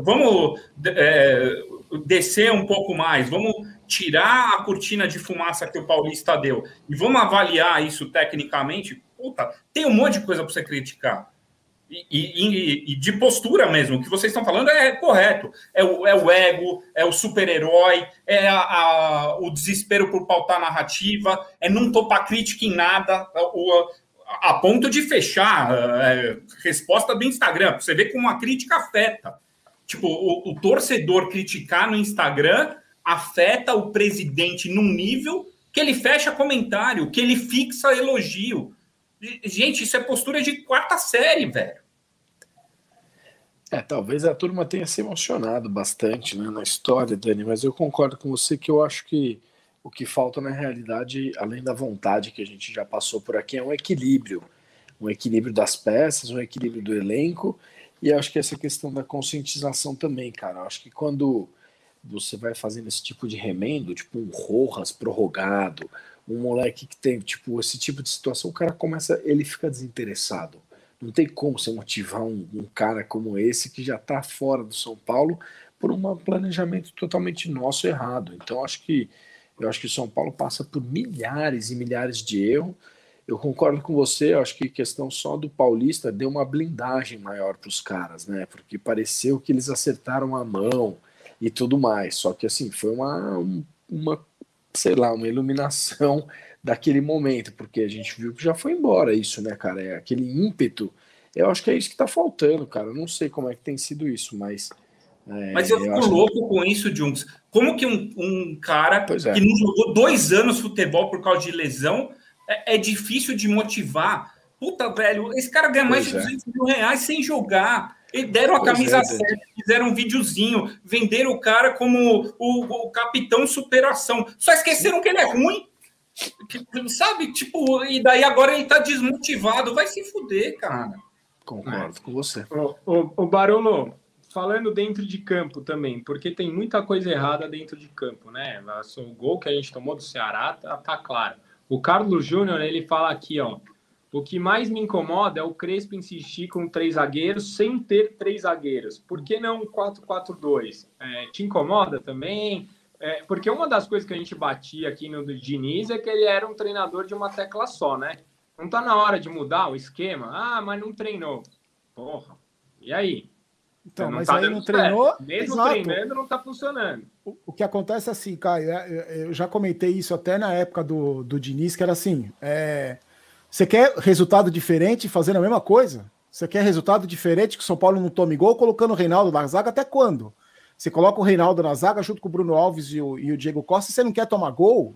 vamos é, descer um pouco mais, vamos tirar a cortina de fumaça que o Paulista deu e vamos avaliar isso tecnicamente, puta, tem um monte de coisa para você criticar. E, e, e, de postura mesmo, o que vocês estão falando é correto. É o, é o ego, é o super-herói, é a, a, o desespero por pautar narrativa, é não topar crítica em nada. O, a ponto de fechar é, resposta do Instagram. Você vê como a crítica afeta. Tipo, o, o, torcedor criticar no Instagram afeta o presidente num nível que ele fecha comentário, que ele fixa elogio. Gente, isso é postura de quarta série, velho. É, talvez a turma tenha se emocionado bastante né, na história, Dani, mas eu concordo com você que eu acho que o que falta na realidade, além da vontade que a gente já passou por aqui, é um equilíbrio. Um equilíbrio das peças, um equilíbrio do elenco. E acho que essa questão da conscientização também, cara. acho que quando você vai fazendo esse tipo de remendo, tipo um Rojas prorrogado, um moleque que tem tipo esse tipo de situação, o cara começa, ele fica desinteressado. Não tem como você motivar um, um cara como esse que já está fora do São Paulo por um planejamento totalmente nosso errado. Então acho que eu acho que o São Paulo passa por milhares e milhares de erros. Eu concordo com você, acho que questão só do Paulista deu uma blindagem maior para os caras, né? Porque pareceu que eles acertaram a mão e tudo mais. Só que assim, foi uma, uma sei lá, uma iluminação daquele momento, porque a gente viu que já foi embora isso, né, cara? É aquele ímpeto. Eu acho que é isso que tá faltando, cara. Eu não sei como é que tem sido isso, mas. É, mas eu fico eu louco que... com isso, Junks. Como que um, um cara é. que não jogou dois anos futebol por causa de lesão é, é difícil de motivar? Puta, velho, esse cara ganha mais pois de 200 é. mil reais sem jogar. E deram a pois camisa é, certa, fizeram um videozinho, venderam o cara como o, o, capitão superação. Só esqueceram que ele é ruim. Sabe? Tipo, e daí agora ele tá desmotivado. Vai se fuder, cara. Concordo é. com você. O, o, o Barolo, falando dentro de campo também, porque tem muita coisa errada dentro de campo, né? O gol que a gente tomou do Ceará tá, tá claro. O Carlos Júnior, ele fala aqui, ó. O que mais me incomoda é o Crespo insistir com três zagueiros sem ter três zagueiros. Por que não 4-4-2? É, te incomoda também? É, porque uma das coisas que a gente batia aqui no Diniz é que ele era um treinador de uma tecla só, né? Não tá na hora de mudar o esquema? Ah, mas não treinou. Porra, e aí? Então, mas tá aí não treinou. Certo. Mesmo Exato. treinando, não tá funcionando. O, o, que acontece é assim, Caio, é, eu já comentei isso até na época do, do Diniz, que era assim: é, você quer resultado diferente fazendo a mesma coisa? Você quer resultado diferente que o São Paulo não tome gol colocando o Reinaldo na zaga até quando? Você coloca o Reinaldo na zaga junto com o Bruno Alves e o, e o Diego Costa e você não quer tomar gol?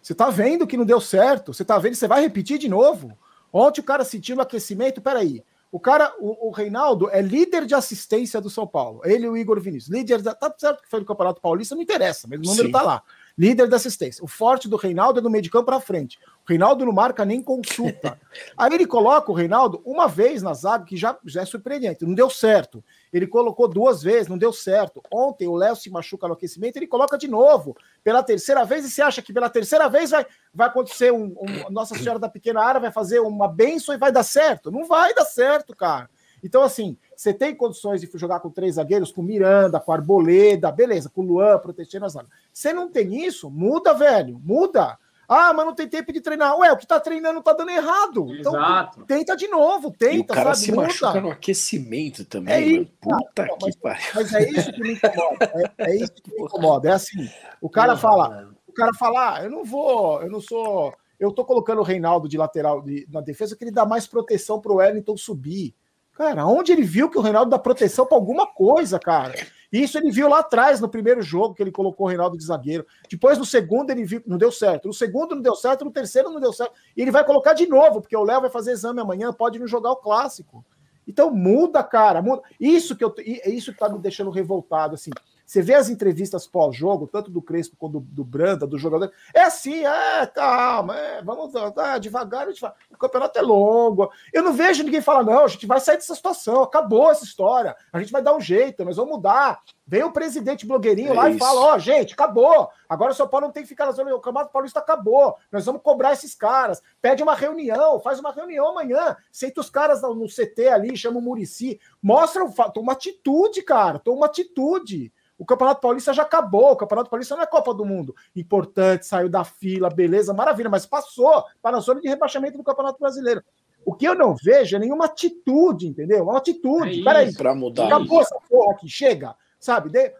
você tá vendo que não deu certo. Você tá vendo, você vai repetir de novo. Ontem o cara sentiu o aquecimento. Peraí, o cara, o, o, Reinaldo é líder de assistência do São Paulo. Ele e o Igor Vinícius. Líder da, tá certo que foi do Campeonato Paulista, não interessa, mas o número Sim. tá lá. Líder da assistência. O forte do Reinaldo é no meio de campo para frente. O Reinaldo não marca nem consulta. Aí ele coloca o Reinaldo uma vez na zaga, que já, já é surpreendente. Não deu certo. Ele colocou duas vezes, não deu certo. Ontem o Léo se machuca no aquecimento, ele coloca de novo. Pela terceira vez, e você acha que pela terceira vez vai, vai acontecer um, um Nossa Senhora da Pequena Área vai fazer uma benção e vai dar certo? Não vai dar certo, cara. Então, assim, você tem condições de jogar com três zagueiros, com Miranda, com Arboleda, beleza, com Luan, protegendo as zaga. Você não tem isso? Muda, velho, muda. Ah, mas não tem tempo de treinar. Ué, o que tá treinando tá dando errado. Então, Exato. tenta de novo, tenta, e o cara sabe? se Muda. machuca no aquecimento também. É isso, Puta não, que pariu. Mas é isso que me incomoda. É, é, isso que me incomoda. É assim, o cara fala, o cara fala, ah, eu não vou, eu não sou... Eu tô colocando o Reinaldo de lateral de, na defesa que ele dá mais proteção pro Wellington subir. Cara, onde ele viu que o Reinaldo dá proteção para alguma coisa, cara? Isso ele viu lá atrás, no primeiro jogo, que ele colocou o Reinaldo de zagueiro. Depois, no segundo, ele viu, não deu certo. No segundo, não deu certo. No terceiro, não deu certo. E ele vai colocar de novo, porque o Léo vai fazer exame amanhã, pode não jogar o clássico. Então, muda, cara. Muda. Isso que eu, é isso que tá me deixando revoltado, assim. Você vê as entrevistas pós-jogo, tanto do Crespo quanto do, do, Branda, do jogador. É assim, é, calma, é, vamos ah, devagar, devagar. O campeonato é longo. Eu não vejo ninguém falar, não, a gente vai sair dessa situação, acabou essa história. A gente vai dar um jeito, nós vamos mudar. Vem o presidente blogueirinho é lá isso. e fala: Ó, oh, gente, acabou. Agora o São Paulo não tem que ficar na zona. O Campeonato Paulista acabou. Nós vamos cobrar esses caras. Pede uma reunião, faz uma reunião amanhã. Senta os caras no CT ali, chama o Murici. Mostra, toma uma atitude, cara. Toma uma atitude. O Campeonato Paulista já acabou. O Campeonato Paulista não é Copa do Mundo. Importante, saiu da fila, beleza, maravilha, mas passou para a zona de rebaixamento do Campeonato Brasileiro. O que eu não vejo é nenhuma atitude, entendeu? Uma atitude. É Peraí, para mudar. Acabou isso. essa porra aqui, chega. Sabe, de,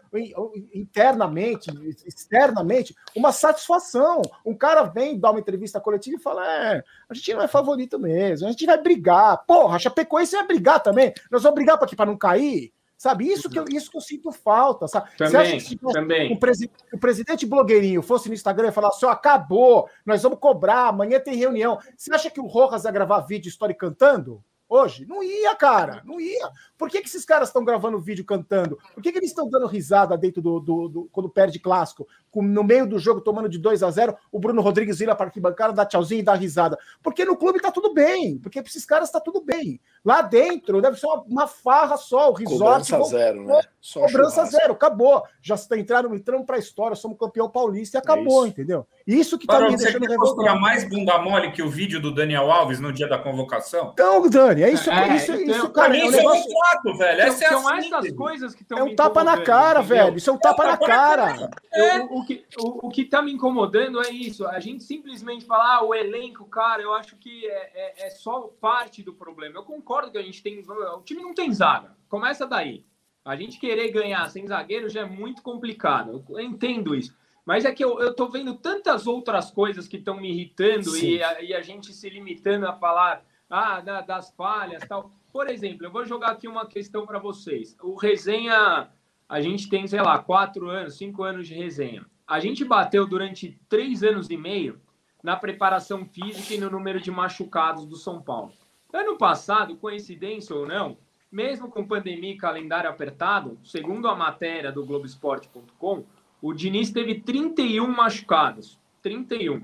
internamente, externamente, uma satisfação. Um cara vem dar uma entrevista coletiva e fala: é, a gente não é favorito mesmo, a gente vai brigar. Porra, a Chapecoense vai brigar também. Nós vamos brigar para não cair. Sabe? Isso que, eu, isso que eu sinto falta. Sabe? Também, Você acha que se também. Presi o presidente blogueirinho fosse no Instagram e falar assim: acabou, nós vamos cobrar, amanhã tem reunião. Você acha que o Rojas ia gravar vídeo história cantando? Hoje? Não ia, cara, não ia. Por que, que esses caras estão gravando vídeo cantando? Por que, que eles estão dando risada dentro do, do, do, quando perde clássico? Com, no meio do jogo, tomando de 2 a 0 o Bruno Rodrigues vira para arquibancada, dá tchauzinho e dá risada. Porque no clube tá tudo bem, porque para esses caras tá tudo bem. Lá dentro deve ser uma, uma farra só, o resort. Cobrança zero, né? Só cobrança churrasco. zero, acabou. Já entraram, entrando para a história, somos campeão paulista e acabou, é isso. entendeu? Isso que tá Barão, me deixando você revoltado. mais bunda mole que o vídeo do Daniel Alves no dia da convocação? Então, Dani, é isso, é, isso, então, isso, cara. É um negócio... é um fato, velho. Essa é são assim, essas coisas que estão É um tapa na cara, entendeu? velho. Isso é um tapa, é, na cara. É. O, o, que, o, o que tá me incomodando é isso. A gente simplesmente falar, ah, o elenco, cara, eu acho que é, é, é só parte do problema. Eu concordo que a gente tem. O time não tem zaga. Começa daí. A gente querer ganhar sem zagueiro já é muito complicado. Eu entendo isso. Mas é que eu, eu tô vendo tantas outras coisas que estão me irritando e a, e a, gente se limitando a falar ah, da, das falhas tal. Por exemplo, eu vou jogar aqui uma questão para vocês. O resenha, a gente tem, sei lá, quatro anos, cinco anos de resenha. A gente bateu durante três anos e meio na preparação física e no número de machucados do São Paulo. Ano passado, coincidência ou não, mesmo com pandemia e calendário apertado, segundo a matéria do Globoesporte.com, o Diniz teve 31 machucados. 31.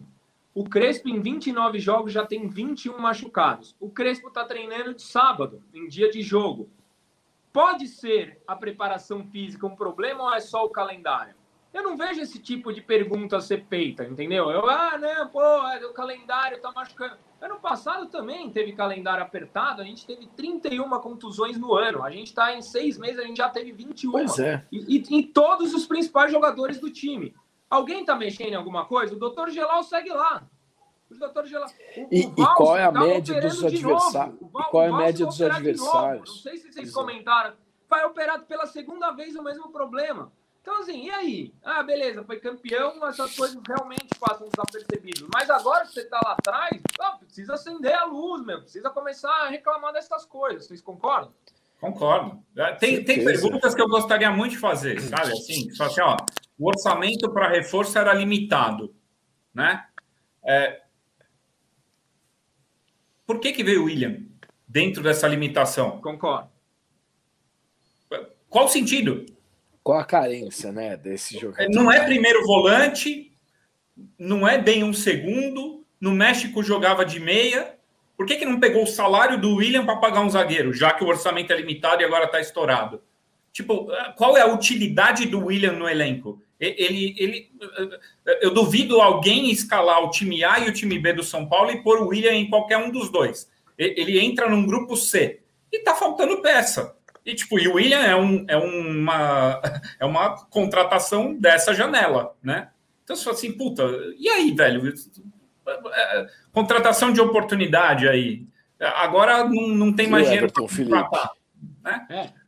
O Crespo, em 29 jogos, já tem 21 machucados. O Crespo está treinando de sábado, em dia de jogo. Pode ser a preparação física um problema ou é só o calendário? Eu não vejo esse tipo de pergunta ser feita, entendeu? Eu, ah, não, pô, é, o calendário tá machucando. Ano passado também teve calendário apertado, a gente teve 31 contusões no ano. A gente está em seis meses, a gente já teve 21. Pois é. E, e, e todos os principais jogadores do time. Alguém está mexendo em alguma coisa? O doutor Gelal segue lá. O doutor Gelal. O, e, o e qual é a média dos adversários? E qual é a média dos adversários? Não sei se vocês Exato. comentaram. Vai operado pela segunda vez o mesmo problema. Então, assim, e aí? Ah, beleza, foi campeão, essas coisas realmente passam desapercebidas. Mas agora que você está lá atrás, ah, precisa acender a luz, meu. Precisa começar a reclamar dessas coisas. Vocês concordam? Concordo. É, tem, tem perguntas que eu gostaria muito de fazer, sabe? Assim, só assim, ó, o orçamento para reforço era limitado, né? É... Por que, que veio o William dentro dessa limitação? Concordo. Qual o sentido? Qual a carência, né, desse jogador? Não é primeiro volante, não é bem um segundo. No México jogava de meia. Por que, que não pegou o salário do William para pagar um zagueiro, já que o orçamento é limitado e agora está estourado? Tipo, qual é a utilidade do William no elenco? Ele, ele, eu duvido alguém escalar o time A e o time B do São Paulo e pôr o William em qualquer um dos dois. Ele entra num grupo C e tá faltando peça. E, tipo, e o William é, um, é, uma, é uma contratação dessa janela, né? Então, você fala assim, puta, e aí, velho? Contratação de oportunidade aí. Agora não, não tem mais dinheiro para contratar. Né? É.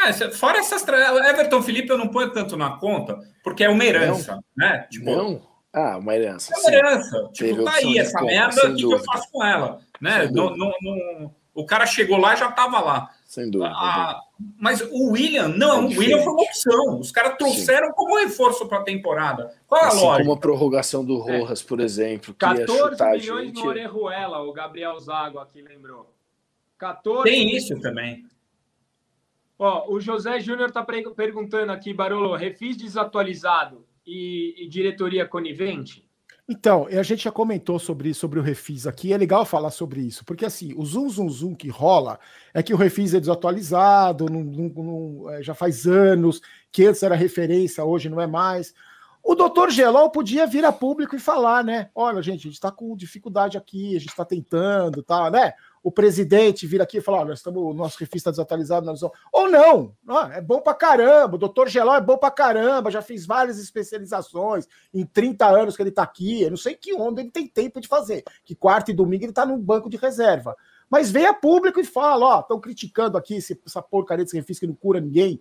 É, fora essas. Everton Felipe eu não ponho tanto na conta, porque é uma herança, não. né? Tipo, não. Ah, uma herança. É uma herança. Sim. Tipo, tá aí, essa merda, o que, que, eu faço com ela? Né? No, no, no, o cara chegou lá e já estava lá. Sem dúvida. Ah, mas o William, não, é o William foi uma opção. Os caras trouxeram Sim. como reforço para a temporada. Qual é a assim lógica? Como a prorrogação do Rojas, é. por exemplo. Que 14 milhões gente... no Orejuela, o Gabriel Zago aqui lembrou. 14 Tem isso também. Ó, o José Júnior está perguntando aqui, Barolo, refis desatualizado e, e diretoria conivente? Então, a gente já comentou sobre, sobre o refis aqui, é legal falar sobre isso, porque assim, o zoom, zoom, zoom que rola é que o refis é desatualizado, não, não, não, é, já faz anos, que antes era referência, hoje não é mais. O doutor Gelol podia vir a público e falar, né? Olha, gente, a gente está com dificuldade aqui, a gente está tentando, tá, né? O presidente vir aqui e falar: nós estamos, o nosso refis está desatualizado, nós vamos... ou não, é bom para caramba, o doutor Geló é bom para caramba, já fiz várias especializações em 30 anos que ele está aqui, eu não sei que onda ele tem tempo de fazer, que quarta e domingo ele está no banco de reserva. Mas venha público e fala, ó, estão criticando aqui essa porcaria desse refis que não cura ninguém.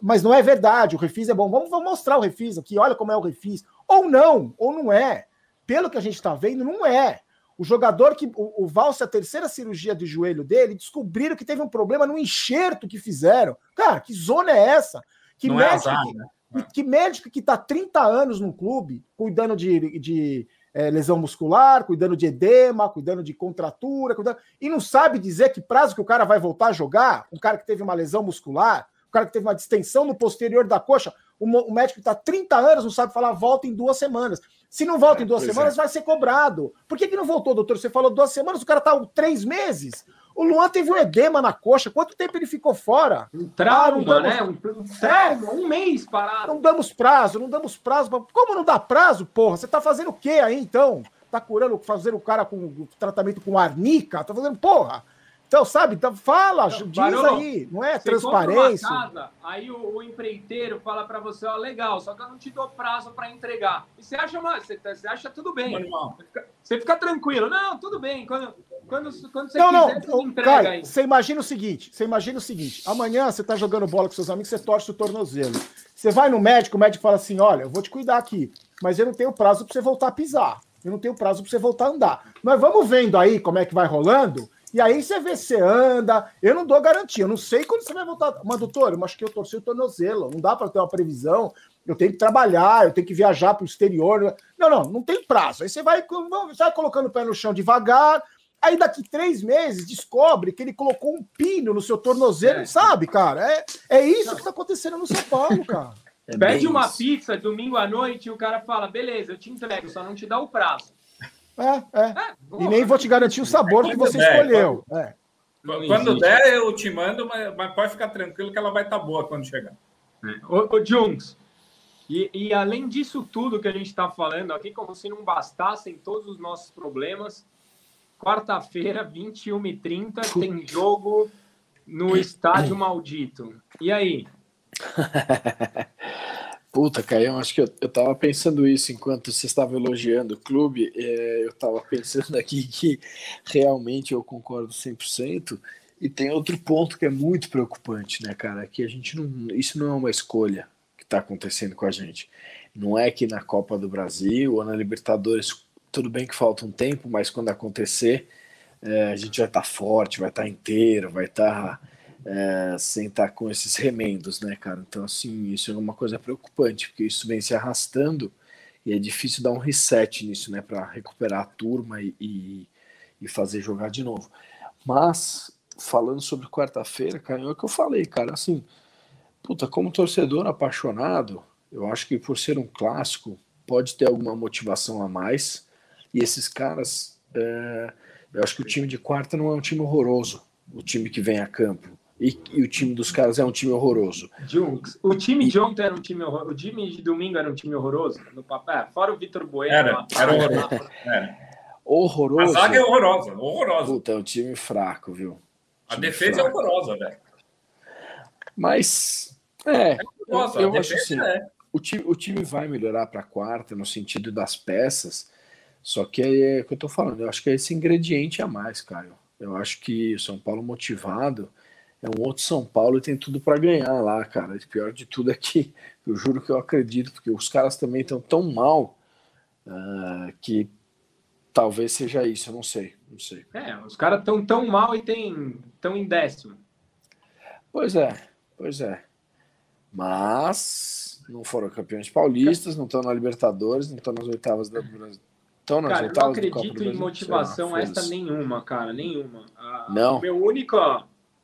Mas não é verdade, o refis é bom. Vamos, vamos mostrar o refis aqui, olha como é o refis. Ou não, ou não é. Pelo que a gente está vendo, não é. O jogador que. O, o Valse, a terceira cirurgia de joelho dele, descobriram que teve um problema no enxerto que fizeram. Cara, que zona é essa? Que Não é médico, é azar, né? que, que, médico que está 30 anos no clube, cuidando de, de é, lesão muscular, cuidando de edema, cuidando de contratura, cuidando, e não sabe dizer que prazo que o cara vai voltar a jogar? Um cara que teve uma lesão muscular, um cara que teve uma distensão no posterior da coxa, o, médico que está 30 anos não sabe falar volta em duas semanas. Se não volta é, em duas semanas, é. vai ser cobrado. Por que, que não voltou, doutor? Você falou duas semanas, o cara tá três meses. O Luan teve um edema na coxa. Quanto tempo ele ficou fora? Um trauma, ah, damos... né? Um, um trauma, um mês parado. Não damos prazo, não damos prazo. Pra... Como não dá prazo, porra? Você tá fazendo o quê aí, então? Tá curando, fazendo o cara com tratamento com arnica? Tá fazendo, porra? Então, sabe, então fala, então, diz parou, aí, não é transparência. Casa, aí o, o, empreiteiro fala para você, ó, legal, só que eu não te dou prazo para entregar. E você acha, mano, você, você acha tudo bem. Você fica, você fica, tranquilo. Não, tudo bem. Quando, quando, quando você não, quiser, não, você entrega Kai, aí. Você imagina o seguinte, você imagina o seguinte, amanhã você tá jogando bola com seus amigos, você torce o tornozelo. Você vai no médico, o médico fala assim, olha, eu vou te cuidar aqui. mas eu não tenho prazo para você voltar a pisar. Eu não tenho prazo para você voltar a andar. Mas vamos vendo aí como é que vai rolando. E aí você vê se anda. Eu não dou garantia. Eu não sei quando você vai voltar. Mas, doutor, eu acho que eu torci o tornozelo. Não dá para ter uma previsão. Eu tenho que trabalhar, eu tenho que viajar para o exterior. Não, não, não tem prazo. Aí você vai, vai colocando o pé no chão devagar. Aí daqui três meses descobre que ele colocou um pino no seu tornozelo, é. sabe, cara? É, é isso que está acontecendo no São Paulo, cara. É Pede uma isso. pizza domingo à noite e o cara fala: beleza, eu te entrego, só não te dá o prazo. É, é. é e nem vou te garantir o sabor que você der, escolheu. Quando, é. quando der, eu te mando, mas, mas, pode ficar tranquilo que ela vai estar tá boa quando chegar. É. Ô, ô Jones, e, e além disso tudo que a gente está falando aqui, como se não bastassem todos os nossos problemas, Quarta-feira, 21h30, tem jogo no Estádio Maldito. E aí? Puta, Caio, acho que eu, eu tava pensando isso enquanto você estava elogiando o clube. É, eu tava pensando aqui que realmente eu concordo 100%. E tem outro ponto que é muito preocupante, né, cara? Que a gente não. Isso não é uma escolha que está acontecendo com a gente. Não é que na Copa do Brasil ou na Libertadores tudo bem que falta um tempo, mas quando acontecer, é, a gente vai estar tá forte, vai estar tá inteiro, vai estar tá, é, sem estar com esses remendos, né, cara? Então, assim, isso é uma coisa preocupante, porque isso vem se arrastando e é difícil dar um reset nisso, né, para recuperar a turma e, e, e, fazer jogar de novo. Mas, falando sobre quarta-feira, cara, é o que eu falei, cara, assim, puta, como torcedor apaixonado, eu acho que por ser um clássico, pode ter alguma motivação a mais e esses caras, é, eu acho que o time de quarta não é um time horroroso, o time que vem a campo. E, e, o time dos caras é um time horroroso. Junks. O time e... de ontem era um time horroroso. O time de domingo era um time horroroso no papel. É, fora o Vitor Bueno. Era, lá, era horroroso. Era. Horroroso. A zaga é horrorosa, horrorosa. Puta, é um time fraco, viu? A defesa é fraco. é horrorosa, velho. Mas, é. é horrorosa, eu, eu acho assim, é. o, time, o time vai melhorar para quarta no sentido das peças só que é, é o que eu tô falando, eu acho que é esse ingrediente a mais, Caio. Eu acho que o São Paulo motivado é um outro São Paulo e tem tudo para ganhar lá, cara. O pior de tudo é que eu juro que eu acredito, porque os caras também estão tão mal uh, que talvez seja isso, eu não sei, não sei. É, os caras estão tão mal e estão em décimo. Pois é, pois é. Mas não foram campeões paulistas, não estão na Libertadores, não estão nas oitavas da Brasil Estão nas cara, eu não acredito em motivação esta nenhuma, cara, nenhuma. não. O meu único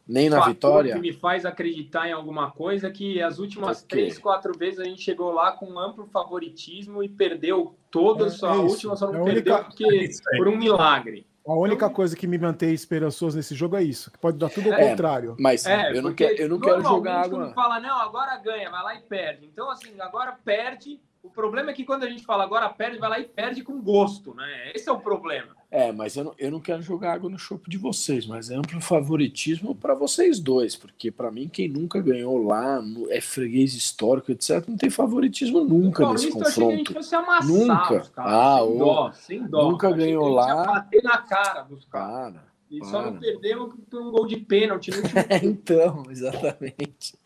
nem na vitória que me faz acreditar em alguma coisa é que as últimas três, quatro vezes a gente chegou lá com um amplo favoritismo e perdeu todas. É, a última só não é perdeu única... porque é por um milagre. A única então, coisa que me mantém esperançoso nesse jogo é isso, que pode dar tudo ao é, contrário. Mas é, eu, não quero, eu não quero jogar água. fala, não, agora ganha, vai lá e perde. Então, assim, agora perde, o problema é que quando a gente fala agora perde, vai lá e perde com gosto, né? Esse é o problema. É, mas eu não, eu não quero jogar água no chope de vocês, mas é amplo favoritismo para vocês dois, porque para mim quem nunca ganhou lá no, é freguês histórico, etc, não tem favoritismo nunca nesse confronto. Amassar, nunca. Caras, ah, sem dó, sem dó. Nunca ganhou lá. Bater na cara dos caras. E Para. só não perdemos por um gol de pênalti no Então, exatamente.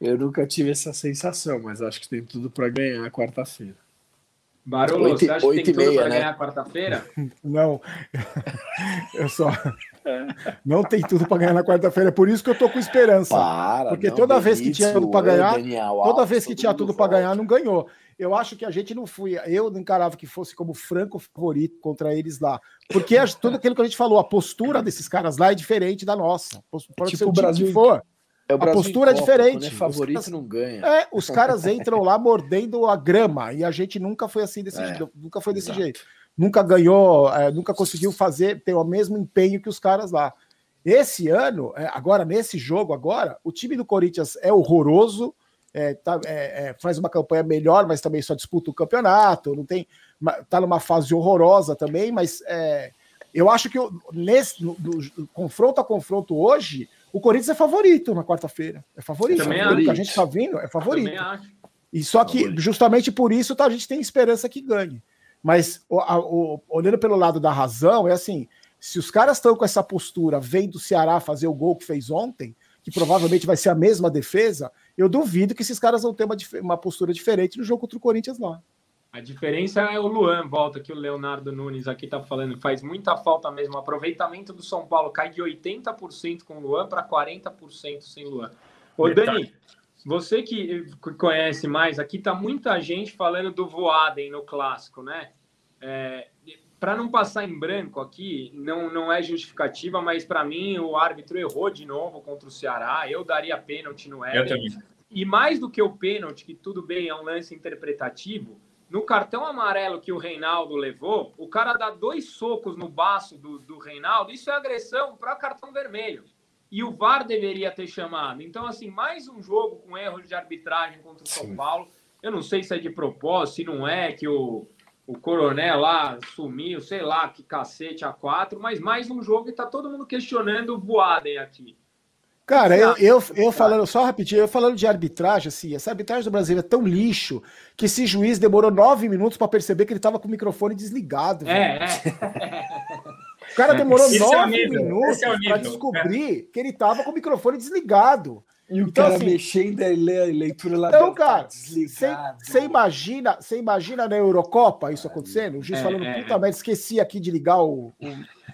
Eu nunca tive essa sensação, mas acho que tem tudo para ganhar quarta-feira. Barulho, você acha que tem tudo para né? ganhar quarta-feira? Não. Eu só. Não tem tudo para ganhar na quarta-feira, por isso que eu tô com esperança. Para, porque não, toda vez que tinha tudo para ganhar, Daniel, toda vez que tinha tudo para ganhar, não ganhou eu acho que a gente não foi. Eu não encarava que fosse como franco favorito contra eles lá. Porque tudo aquilo que a gente falou, a postura desses caras lá é diferente da nossa. Pode tipo ser o Brasil que for. É a postura é diferente. É favorito caras, não ganha. É, os caras entram lá mordendo a grama e a gente nunca foi assim desse é, jeito, nunca foi desse exato. jeito. Nunca ganhou, é, nunca conseguiu fazer ter o mesmo empenho que os caras lá. Esse ano, é, agora nesse jogo agora, o time do Corinthians é horroroso é, tá, é, é, faz uma campanha melhor, mas também só disputa o campeonato, não tem, tá numa fase horrorosa também, mas é, eu acho que eu, nesse no, no, confronto a confronto hoje, o Corinthians é favorito na quarta-feira. É favorito. Também que a gente está vindo é favorito. Também acho. E só que justamente por isso tá, a gente tem esperança que ganhe. Mas o, a, o, olhando pelo lado da razão, é assim: se os caras estão com essa postura, vendo o Ceará fazer o gol que fez ontem, que provavelmente vai ser a mesma defesa, eu duvido que esses caras vão ter uma, uma postura diferente no jogo contra o Corinthians lá. A diferença é o Luan, volta que o Leonardo Nunes aqui está falando, faz muita falta mesmo. O aproveitamento do São Paulo cai de 80% com o Luan para 40% sem Luan. Ô, Dani, você que conhece mais, aqui tá muita gente falando do Voaden no clássico, né? É, para não passar em branco aqui, não, não é justificativa, mas para mim o árbitro errou de novo contra o Ceará. Eu daria pênalti no Éden. E mais do que o pênalti, que tudo bem, é um lance interpretativo, no cartão amarelo que o Reinaldo levou, o cara dá dois socos no baço do, do Reinaldo, isso é agressão para cartão vermelho. E o VAR deveria ter chamado. Então, assim, mais um jogo com erros de arbitragem contra o São Sim. Paulo. Eu não sei se é de propósito, se não é, que o, o coronel lá sumiu, sei lá, que cacete a quatro, mas mais um jogo e tá todo mundo questionando o Boaden aqui. Cara, eu, eu, eu falando, só rapidinho, eu falando de arbitragem, assim, essa arbitragem do Brasil é tão lixo que esse juiz demorou nove minutos para perceber que ele tava com o microfone desligado. É, é. O cara demorou esse nove é minutos é para descobrir é. que ele tava com o microfone desligado. E o então, cara assim, mexendo a leitura lá Então, cara, você imagina, imagina na Eurocopa isso acontecendo? O juiz é, falando, puta merda, esqueci aqui de ligar o. o...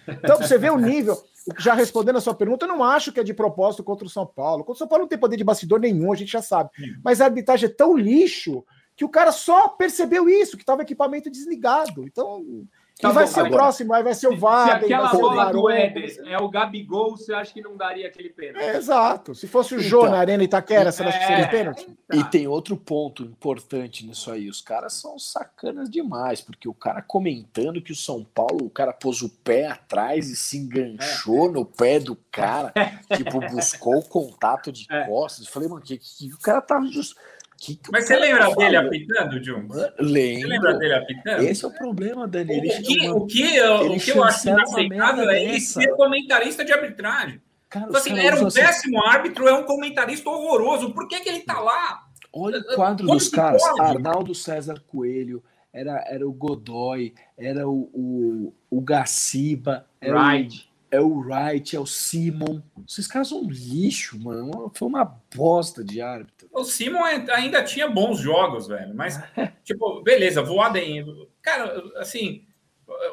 Então, você vê o nível já respondendo a sua pergunta, eu não acho que é de propósito contra o São Paulo. Contra o São Paulo não tem poder de bastidor nenhum, a gente já sabe. Mas a arbitragem é tão lixo que o cara só percebeu isso, que estava o equipamento desligado. Então, Tá vai bom, ser o próximo, aí vai ser o Wagner. Se aquela bola do Éder é o Gabigol, você acha que não daria aquele pênalti? É, exato. Se fosse o Jô então, na Arena Itaquera, você é, acha que seria é. pênalti? E tem outro ponto importante nisso aí. Os caras são sacanas demais, porque o cara comentando que o São Paulo, o cara pôs o pé atrás e se enganchou é. no pé do cara, tipo, buscou o contato de é. costas. Eu falei, mano, que, que, o cara tava just que Mas você lembra tá dele apitando, Jun? Lembro. Você lembra dele apitando? Esse é o problema, Dani. O, que, o que, eu, o que eu acho inaceitável é ele ser comentarista de arbitragem. Cara, então, assim, era um assim... péssimo árbitro, é um comentarista horroroso. Por que, que ele tá lá? Olha o quadro Como dos caras. Pode? Arnaldo César Coelho, era, era o Godoy, era o, o, o Gaciba, era right. É o Wright, é o Simon. Esses caras são um lixo, mano. Foi uma bosta de árbitro. O Simon ainda tinha bons jogos, velho. Mas, tipo, beleza, Voaden. Cara, assim,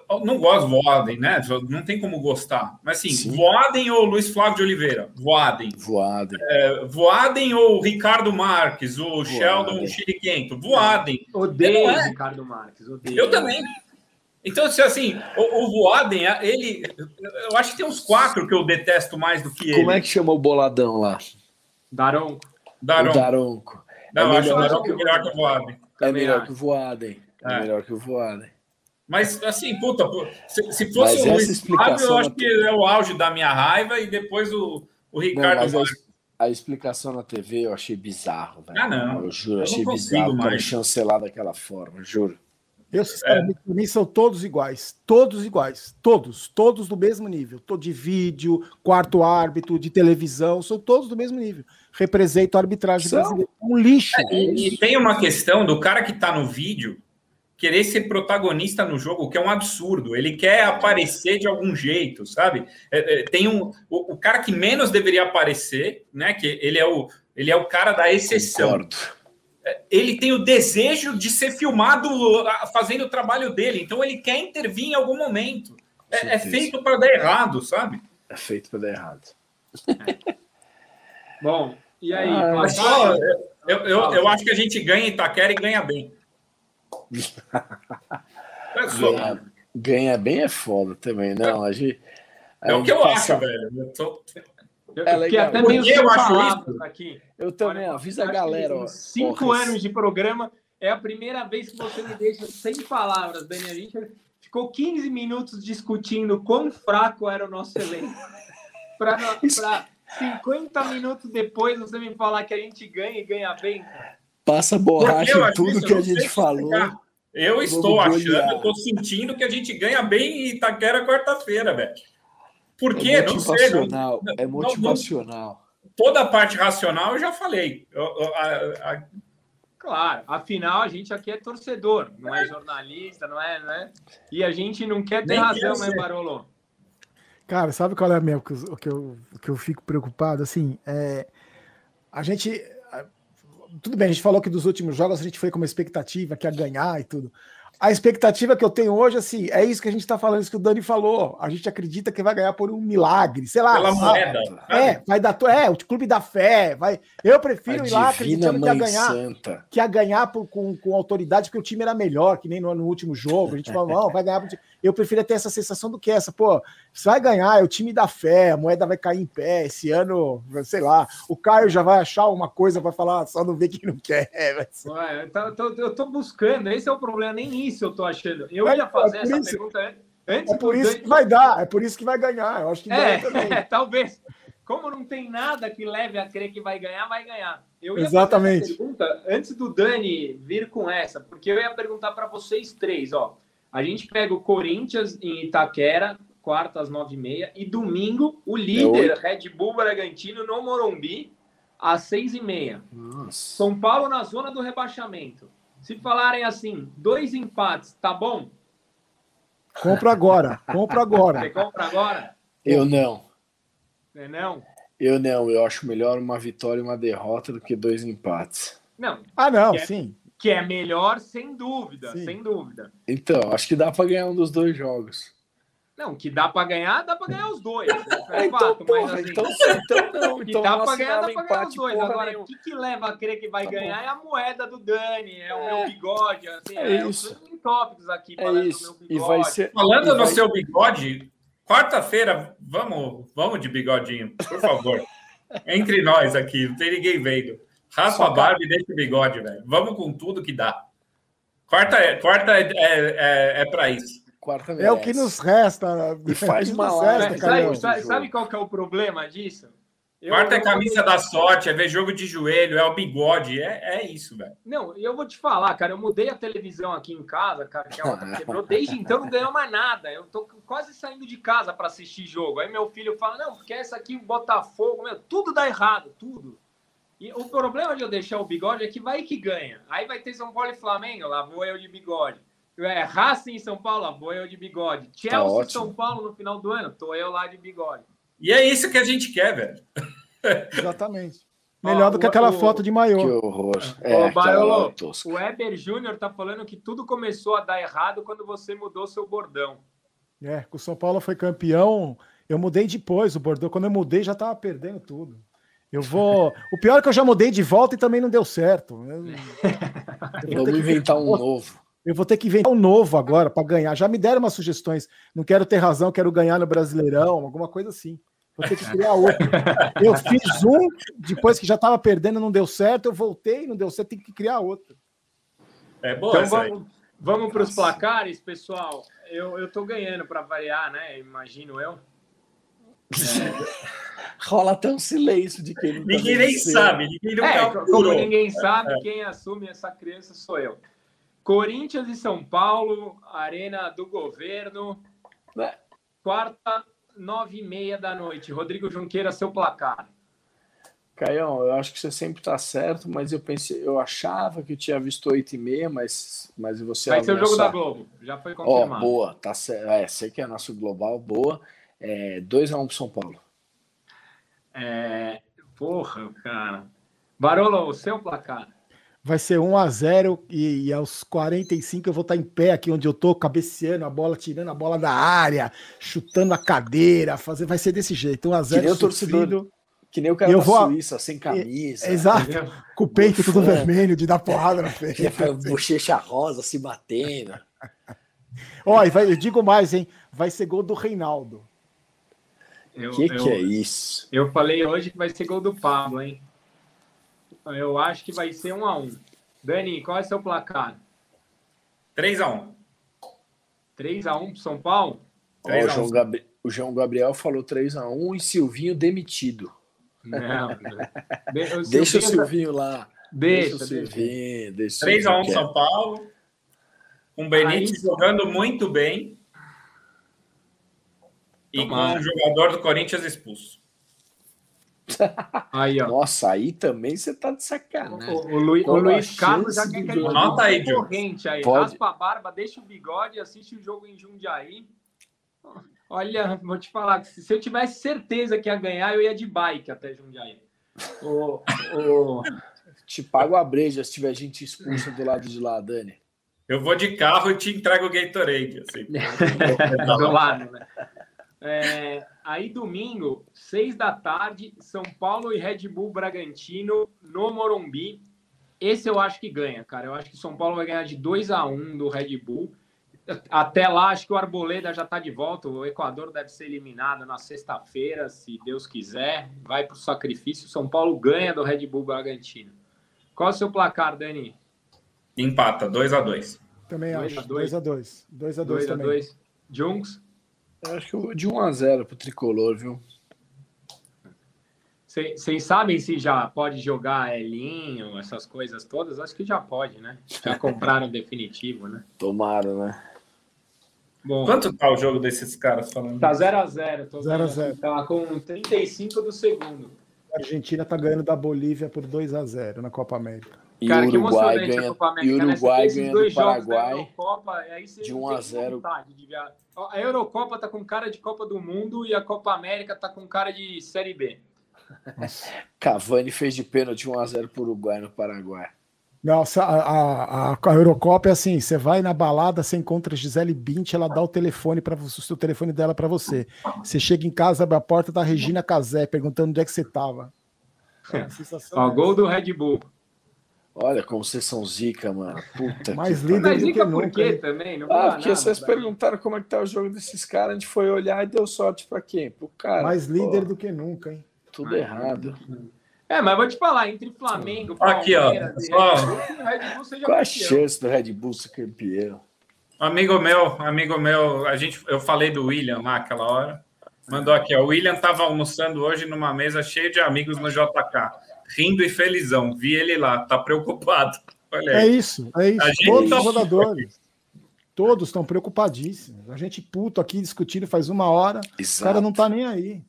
eu não gosto do Voaden, né? Não tem como gostar. Mas, assim, Sim. Voaden ou Luiz Flávio de Oliveira? Voaden. Voaden. É, Voaden ou Ricardo Marques, o Voaden. Sheldon Chiriquento? Voaden. Odeio é... Ricardo Marques. Odeio. Eu também. Então, assim, o, o Voaden, ele. Eu acho que tem uns quatro que eu detesto mais do que ele. Como é que chama o boladão lá? Daronco. Daronco. O Daronco. Não, é acho o Daronco é melhor que o Voaden. É melhor que o Voaden. É, é melhor que o Voaden. Mas, assim, puta, se, se fosse o Luiz Flávio, eu acho que é o auge da minha raiva e depois o, o Ricardo. Não, a, a, explicação na TV eu achei bizarro, velho. Ah, não. Eu juro, eu achei bizarro o cara chancelar daquela forma, juro. Eu, sinceramente, é. mim são todos iguais. Todos iguais. Todos. Todos do mesmo nível. Todo de vídeo, quarto árbitro, de televisão, são todos do mesmo nível. Represento a arbitragem são... brasileira. Um lixo. É, e, tem uma questão do cara que está no vídeo querer ser protagonista no jogo, que é um absurdo. Ele quer aparecer de algum jeito, sabe? É, é, tem um o, o, cara que menos deveria aparecer, né? Que ele é o ele é o cara da exceção. Concordo ele tem o desejo de ser filmado fazendo o trabalho dele, então ele quer intervir em algum momento. É, é feito para dar errado, sabe? É feito para dar errado. É. Bom, e aí? Ah, só, eu, eu, eu, acho que a gente ganha Itaquera e ganha bem. É ganha, ganha, bem é foda também, não. A gente, a é o que eu passa... acho, velho. Eu tô... Eu, é legal. até meio eu acho isso. aqui. Eu também, Olha, avisa a galera. Ó, cinco anos de programa, é a primeira vez que você me deixa sem palavras, Daniel. A gente ficou 15 minutos discutindo quão fraco era o nosso elenco. Para 50 minutos depois você me falar que a gente ganha e ganha bem. Passa borracha em tudo que a gente falou. Eu estou achando, eu estou sentindo que a gente ganha bem em Itaquera quarta-feira, velho. Por quê? É motivacional. Não sei, é motivacional. toda a parte racional eu já falei. Eu, a, a... Claro, afinal a gente aqui é torcedor, não é jornalista, não é, né? E a gente não quer ter Nem razão, né, Barolo? Cara, sabe qual é a minha, o que eu, o que eu fico preocupado? Assim, é, a gente tudo bem, a gente falou que dos últimos jogos a gente foi com uma expectativa que ia ganhar e tudo. A expectativa que eu tenho hoje, assim, é isso que a gente está falando, isso que o Dani falou. A gente acredita que vai ganhar por um milagre, sei lá. Pela moeda. É, vai dar, é, o clube da fé, vai. Eu prefiro ir lá acreditando que ia ganhar, Santa. que ia ganhar por, com, com autoridade, porque o time era melhor, que nem no, no último jogo. A gente falou, não, vai ganhar. Eu preferia ter essa sensação do que essa, pô, você vai ganhar, é o time da fé, a moeda vai cair em pé. Esse ano, sei lá, o Caio já vai achar uma coisa para falar, só não vê quem não quer. Ué, eu, tô, eu tô buscando, esse é o problema, nem isso eu tô achando. Eu é, ia fazer é essa isso. pergunta antes. É por isso que vai dar, é por isso que vai ganhar. Eu acho que é, é, talvez. Como não tem nada que leve a crer que vai ganhar, vai ganhar. Eu ia Exatamente. pergunta antes do Dani vir com essa, porque eu ia perguntar para vocês três, ó. A gente pega o Corinthians em Itaquera, quarta às nove e meia, e domingo o líder é Red Bull Bragantino no Morumbi às seis e meia. Nossa. São Paulo na zona do rebaixamento. Se falarem assim, dois empates, tá bom? Compra agora, compra agora. Você compra agora? Eu não. Você não? Eu não, eu acho melhor uma vitória e uma derrota do que dois empates. Não. Ah, não, é, sim. Que é melhor, sem dúvida, sim. sem dúvida. Então, acho que dá para ganhar um dos dois jogos. Não, que dá para ganhar, dá para ganhar os dois. É então, fato, porra, mas, assim, então, então não. Então dá para ganhar, dá para ganhar os dois. Agora, o que, que leva a crer que vai tá ganhar bom. é a moeda do Dani, é, é, o meu bigode. Assim, é, é isso. tópicos aqui é isso. E vai ser, falando no vai... seu bigode, quarta-feira, vamos, vamos de bigodinho, por favor. Entre nós aqui, não tem ninguém vendo. Raspa a barba e deixa o bigode, velho. Vamos com tudo que dá. Quarta é, quarta é, é, é, é para isso. Quarta é o que nos resta. E faz uma live. Sabe, sabe, sabe, qual que é o problema disso? Eu, Quarta é camisa eu... da sorte, é ver jogo de joelho, é o bigode, é, é isso, velho. Não, eu vou te falar, cara, eu mudei a televisão aqui em casa, cara, que ela quebrou, desde então não ganhou mais nada. Eu tô quase saindo de casa para assistir jogo. Aí meu filho fala, não, porque essa aqui, o Botafogo, meu, tudo dá errado, tudo. E o problema de eu deixar o bigode é que vai que ganha. Aí vai ter São Paulo e Flamengo, lá vou eu de bigode. É, Racing em São Paulo, vou eu de bigode. Chelsea tá São Paulo no final do ano, tô eu lá de bigode. E é isso que a gente quer, velho. Exatamente. Melhor do que aquela o, foto de maior. Que horror. É, Barolo, o Weber Júnior tá falando que tudo começou a dar errado quando você mudou seu bordão. É, o São Paulo foi campeão. Eu mudei depois o bordão. Quando eu mudei, já tava perdendo tudo. Eu vou. O pior é que eu já mudei de volta e também não deu certo. Eu... Eu Vamos inventar um novo. Eu vou ter que inventar um novo agora para ganhar. Já me deram umas sugestões. Não quero ter razão, quero ganhar no Brasileirão, alguma coisa assim. Vou ter que criar outro. Eu fiz um, depois que já estava perdendo, não deu certo. Eu voltei, não deu certo, tem que criar outro. É bom. Então vamos, vamos para os placares, pessoal. Eu, tô ganhando para variar, né? Imagino eu. É. Rola até um silêncio de quem não Ninguém nem sabe, ninguém é, Como ninguém sabe, é. quem assume essa criança sou eu. Corinthians e São Paulo, Arena do Governo. É. Quarta, nove e meia da noite. Rodrigo Junqueira, seu placar. Caião, eu acho que você sempre está certo, mas eu pensei, eu achava que eu tinha visto oito e meia, mas, mas você vai ser o jogo da Globo, já foi confirmado. Oh, boa, tá certo. É, sei que é nosso global, boa. É, 2 a 1 um para São Paulo. É, porra, cara. Barolo, o seu placar vai ser 1 a 0 e, e, aos 45 eu vou estar em pé aqui onde eu tô, cabeceando a bola, tirando a bola da área, chutando a cadeira, fazer, vai ser desse jeito, 1 a 0 que nem o torcedor, que nem o cara eu da vou, Suíça, sem camisa. Exato, com o peito tudo vermelho, de dar porrada na frente. Bochecha rosa se batendo. Ó, e vai, eu digo mais, hein, vai ser gol do Reinaldo. O que, que é isso? Eu falei hoje que vai ser gol do Pablo, hein? Eu acho que vai ser 1 a 1 Dani, qual é seu placar? 3 a 1 3 a 1 para São Paulo? Ó, o, João Gabri... o João Gabriel falou 3 a 1 e Silvinho demitido. Não, de... deixa o Silvinho lá. Deixa, deixa o Silvinho. Deixa 3 a 1 São Paulo. Um Benítez jogando muito bem. E com um jogador do Corinthians expulso. Aí, ó. Nossa, aí também você tá de sacanagem. O, o, Luiz, o Luiz Carlos já quer que ele Anota aí, corrente aí. Pode... Raspa a barba, deixa o bigode, assiste o jogo em Jundiaí. Olha, vou te falar, se eu tivesse certeza que ia ganhar, eu ia de bike até Jundiaí. O, o... te pago a breja se tiver gente expulsa do lado de lá, Dani. Eu vou de carro e te entrego o Gatorade. Assim. do lado, né? É, aí domingo, seis da tarde, São Paulo e Red Bull Bragantino no Morumbi. Esse eu acho que ganha, cara. Eu acho que São Paulo vai ganhar de 2 a 1 do Red Bull. Até lá, acho que o Arboleda já está de volta. O Equador deve ser eliminado na sexta-feira, se Deus quiser. Vai para o sacrifício. São Paulo ganha do Red Bull Bragantino. Qual é o seu placar, Dani? Empata, 2 a 2 Também dois acho. 2 a 2 2 a 2 também. 2 Junks? Eu acho que de 1 a 0 pro tricolor, viu? Vocês sabem se já pode jogar Elinho, essas coisas todas? Acho que já pode, né? Já compraram definitivo, né? Tomaram, né? Bom, Quanto tá o jogo desses caras falando? Tá 0x0. 0x0. Tá com 35 do segundo. A Argentina tá ganhando da Bolívia por 2x0 na Copa América. E Cara, que Uruguai ganha, Copa América, e Uruguai né? ganha do Paraguai Eurocopa, de 1 a 0. A Eurocopa tá com cara de Copa do Mundo e a Copa América tá com cara de Série B. Cavani fez de pênalti 1 a 0 para o Uruguai no Paraguai. Nossa, a, a, a, Eurocopa é assim: você vai na balada, você encontra Gisele Bint, ela dá o telefone para você, o telefone dela para você. Você chega em casa, abre a porta da Regina Casé, perguntando onde é que você estava. É, Ó, gol do Red Bull. Olha como vocês são zica, mano. Puta Mais que líder do que por quê também? Não ah, porque nada, vocês perguntaram como é que tá o jogo desses caras, a gente foi olhar e deu sorte para quem? Pro cara. Mais líder do que nunca, hein? Tudo errado. É, mas vou te falar, entre Flamengo, Aqui, ó. Só... Red Bull seja Qual a chance do Red Bull ser campeão? Amigo meu, amigo meu, a gente, eu falei do William lá aquela hora. Mandou aqui, ó. O William estava almoçando hoje numa mesa cheia de amigos no JK, rindo e felizão. Vi ele lá, tá preocupado. É isso, é isso. Todos tá... os jogadores. Todos estão preocupadíssimos. A gente puto aqui discutindo faz uma hora, Exato. o cara não tá nem aí.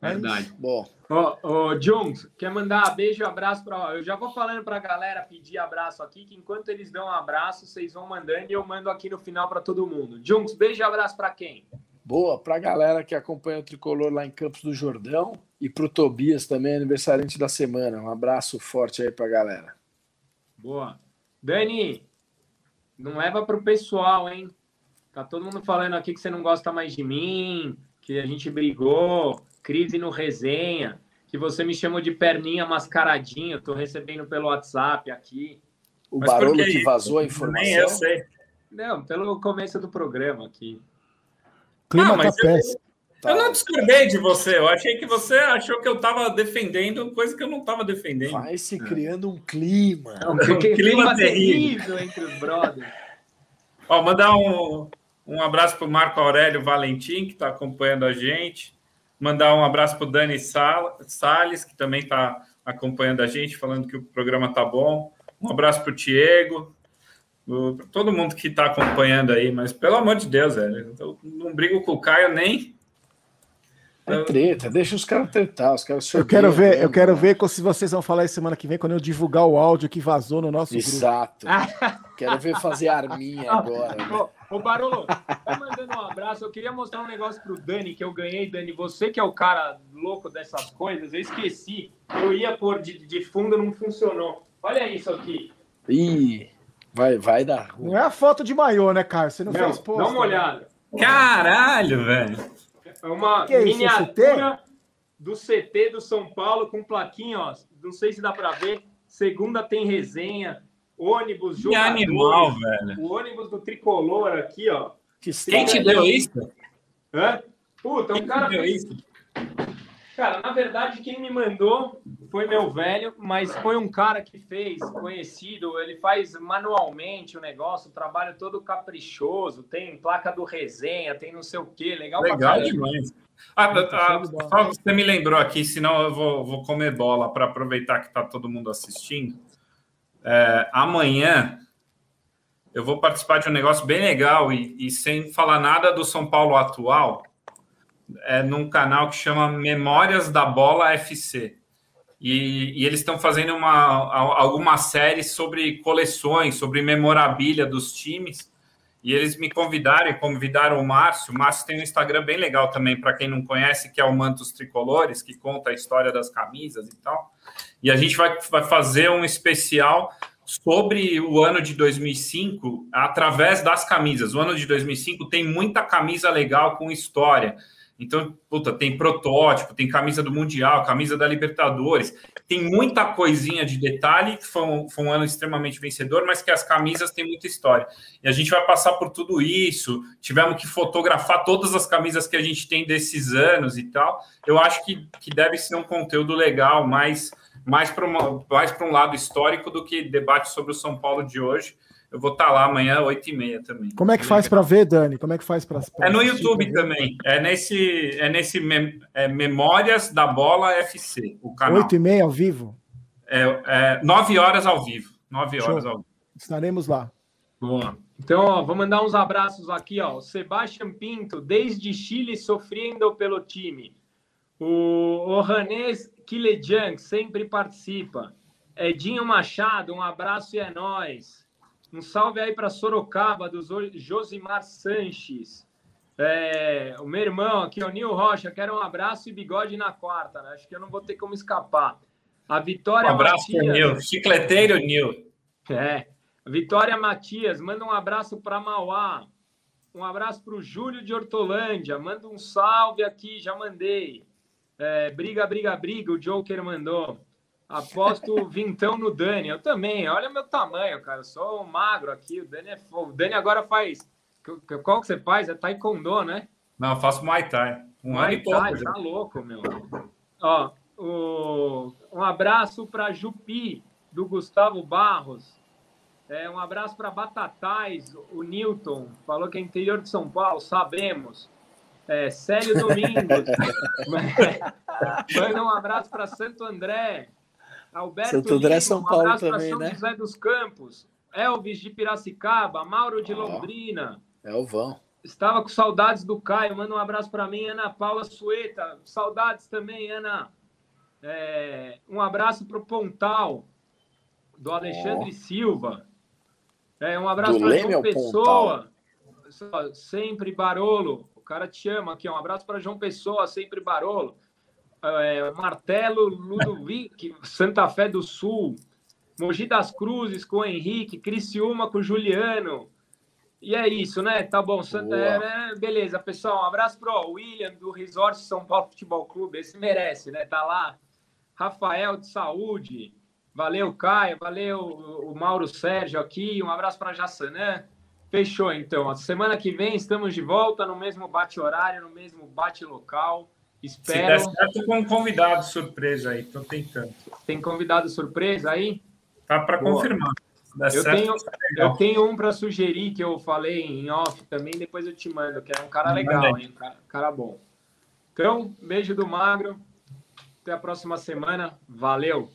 É verdade. Bom. Ó, oh, oh, Jones, quer mandar beijo e abraço para. Eu já vou falando para a galera pedir abraço aqui, que enquanto eles dão um abraço, vocês vão mandando e eu mando aqui no final para todo mundo. Jones, beijo e abraço para quem? Boa, para a galera que acompanha o tricolor lá em Campos do Jordão e para o Tobias também, aniversariante da semana. Um abraço forte aí para a galera. Boa. Dani, não leva para o pessoal, hein? Tá todo mundo falando aqui que você não gosta mais de mim, que a gente brigou crise no resenha, que você me chamou de perninha mascaradinha, tô recebendo pelo WhatsApp aqui. O Mas barulho que, que vazou a informação? Nem eu sei. Não, pelo começo do programa aqui. Clima não, tá péssimo. Eu, eu não discordei de você, eu achei que você achou que eu estava defendendo coisa que eu não estava defendendo. Vai se criando um clima. É um, clima, clima terrível. terrível entre os brothers. Ó, mandar um, um abraço para o Marco Aurélio Valentim, que está acompanhando a gente. Mandar um abraço para o Dani Salles, que também está acompanhando a gente, falando que o programa tá bom. Um abraço para o Diego, todo mundo que está acompanhando aí, mas pelo amor de Deus, velho, eu não brigo com o Caio nem. É treta, deixa os caras tretar, os caras Eu quero ver, mesmo, eu quero né? ver se vocês vão falar semana que vem quando eu divulgar o áudio que vazou no nosso Exato. grupo. Exato. quero ver fazer arminha agora. Né? Ô, Barolo, tô mandando um abraço. Eu queria mostrar um negócio pro Dani que eu ganhei, Dani. Você que é o cara louco dessas coisas, eu esqueci. Eu ia pôr de, de fundo, não funcionou. Olha isso aqui. Ih, vai, vai dar. Não é a foto de maiô, né, cara? Você não, não fez post. Dá uma olhada. Caralho, velho. É uma que é miniatura do CT do São Paulo com plaquinha, ó. Não sei se dá para ver. Segunda tem resenha ônibus, que animal, velho. O ônibus do tricolor aqui, ó. Que Quem te deu isso? Hã? Puta, Quem um cara. Deu isso? Cara, na verdade, quem me mandou foi meu velho, mas foi um cara que fez, conhecido. Ele faz manualmente o negócio, o trabalho todo caprichoso. Tem placa do resenha, tem não sei o quê. Legal, Legal demais. Ah, ah, só você me lembrou aqui, senão eu vou, vou comer bola para aproveitar que está todo mundo assistindo. É, amanhã eu vou participar de um negócio bem legal e, e, sem falar nada do São Paulo atual, é num canal que chama Memórias da Bola FC. E, e eles estão fazendo uma, alguma série sobre coleções, sobre memorabilia dos times. E eles me convidaram e convidaram o Márcio. O Márcio tem um Instagram bem legal também, para quem não conhece, que é o Mantos Tricolores, que conta a história das camisas e tal. E a gente vai, vai fazer um especial sobre o ano de 2005 através das camisas. O ano de 2005 tem muita camisa legal com história. Então, puta, tem protótipo, tem camisa do Mundial, camisa da Libertadores, tem muita coisinha de detalhe, que foi um, foi um, ano extremamente vencedor, mas que as camisas têm muita história. E a gente vai passar por tudo isso, tivemos que fotografar todas as camisas que a gente tem desses anos e tal. Eu acho que, que deve ser um conteúdo legal, mais, mais para um lado histórico do que debate sobre o São Paulo de hoje. Eu vou estar tá lá amanhã, 8h30 também. Como é que faz para ver, Dani? Como é que faz para. É no YouTube também. É nesse, é nesse mem, é Memórias da Bola FC, o canal. 8h30 ao vivo? É, é 9 horas ao vivo. 9 horas Show. ao vivo. Estaremos lá. Boa. Então, ó, vou mandar uns abraços aqui, ó. Sebastião Pinto, desde Chile, sofrendo pelo time. O Ohanês Kilejang sempre participa. Edinho Machado, um abraço e é nóis. Um salve aí para Sorocaba, do Josimar Sanches. É, o meu irmão aqui, o Nil Rocha, quero um abraço e bigode na quarta, né? Acho que eu não vou ter como escapar. A Vitória Um abraço Matias, Nil, chicleteiro Nil. É. Vitória Matias, manda um abraço para Mauá. Um abraço para o Júlio de Hortolândia. Manda um salve aqui, já mandei. É, briga, briga, briga, o Joker mandou. Aposto vintão no Dani. Eu também. Olha meu tamanho, cara. Eu sou magro aqui. O Dani é fofo. O Dani agora faz. Qual que você faz? É Taekwondo, né? Não, eu faço Muay Thai. Um Muay ano e pouco. Tá louco, meu. Ó, o... um abraço para Jupi, do Gustavo Barros. É, um abraço para Batatais, o Newton. Falou que é interior de São Paulo, sabemos. É, Célio Domingos. Manda um abraço para Santo André. Alberto Santo André, Lima, São Paulo um também, São né? José dos Campos, Elvis de Piracicaba, Mauro de Londrina. É o vão. Estava com saudades do Caio. Manda um abraço para mim, Ana Paula Sueta. Saudades também, Ana. É, um abraço para o Pontal, do Alexandre oh. Silva. É, um abraço para João Pessoa. Pontal. Sempre Barolo. O cara te ama aqui. Um abraço para João Pessoa, sempre Barolo é, Martelo, Ludovic, Santa Fé do Sul, Mogi das Cruzes com o Henrique, Criciúma com o Juliano. E é isso, né? Tá bom, Santa é, beleza, pessoal. Um abraço pro William do Resort São Paulo Futebol Clube. Esse merece, né? Tá lá. Rafael de Saúde. Valeu, Caio. Valeu, o Mauro Sérgio aqui. Um abraço para Jassanã. Fechou, então. A semana que vem estamos de volta no mesmo bate-horário, no mesmo bate-local. Espero. Se der certo com um convidado surpresa aí, tô tentando. Tem convidado surpresa aí? Tá para confirmar. Eu tenho, eu tenho um para sugerir que eu falei em off também, depois eu te mando, que é um cara legal, hein? Cara, cara bom. Então, beijo do Magro. Até a próxima semana. Valeu!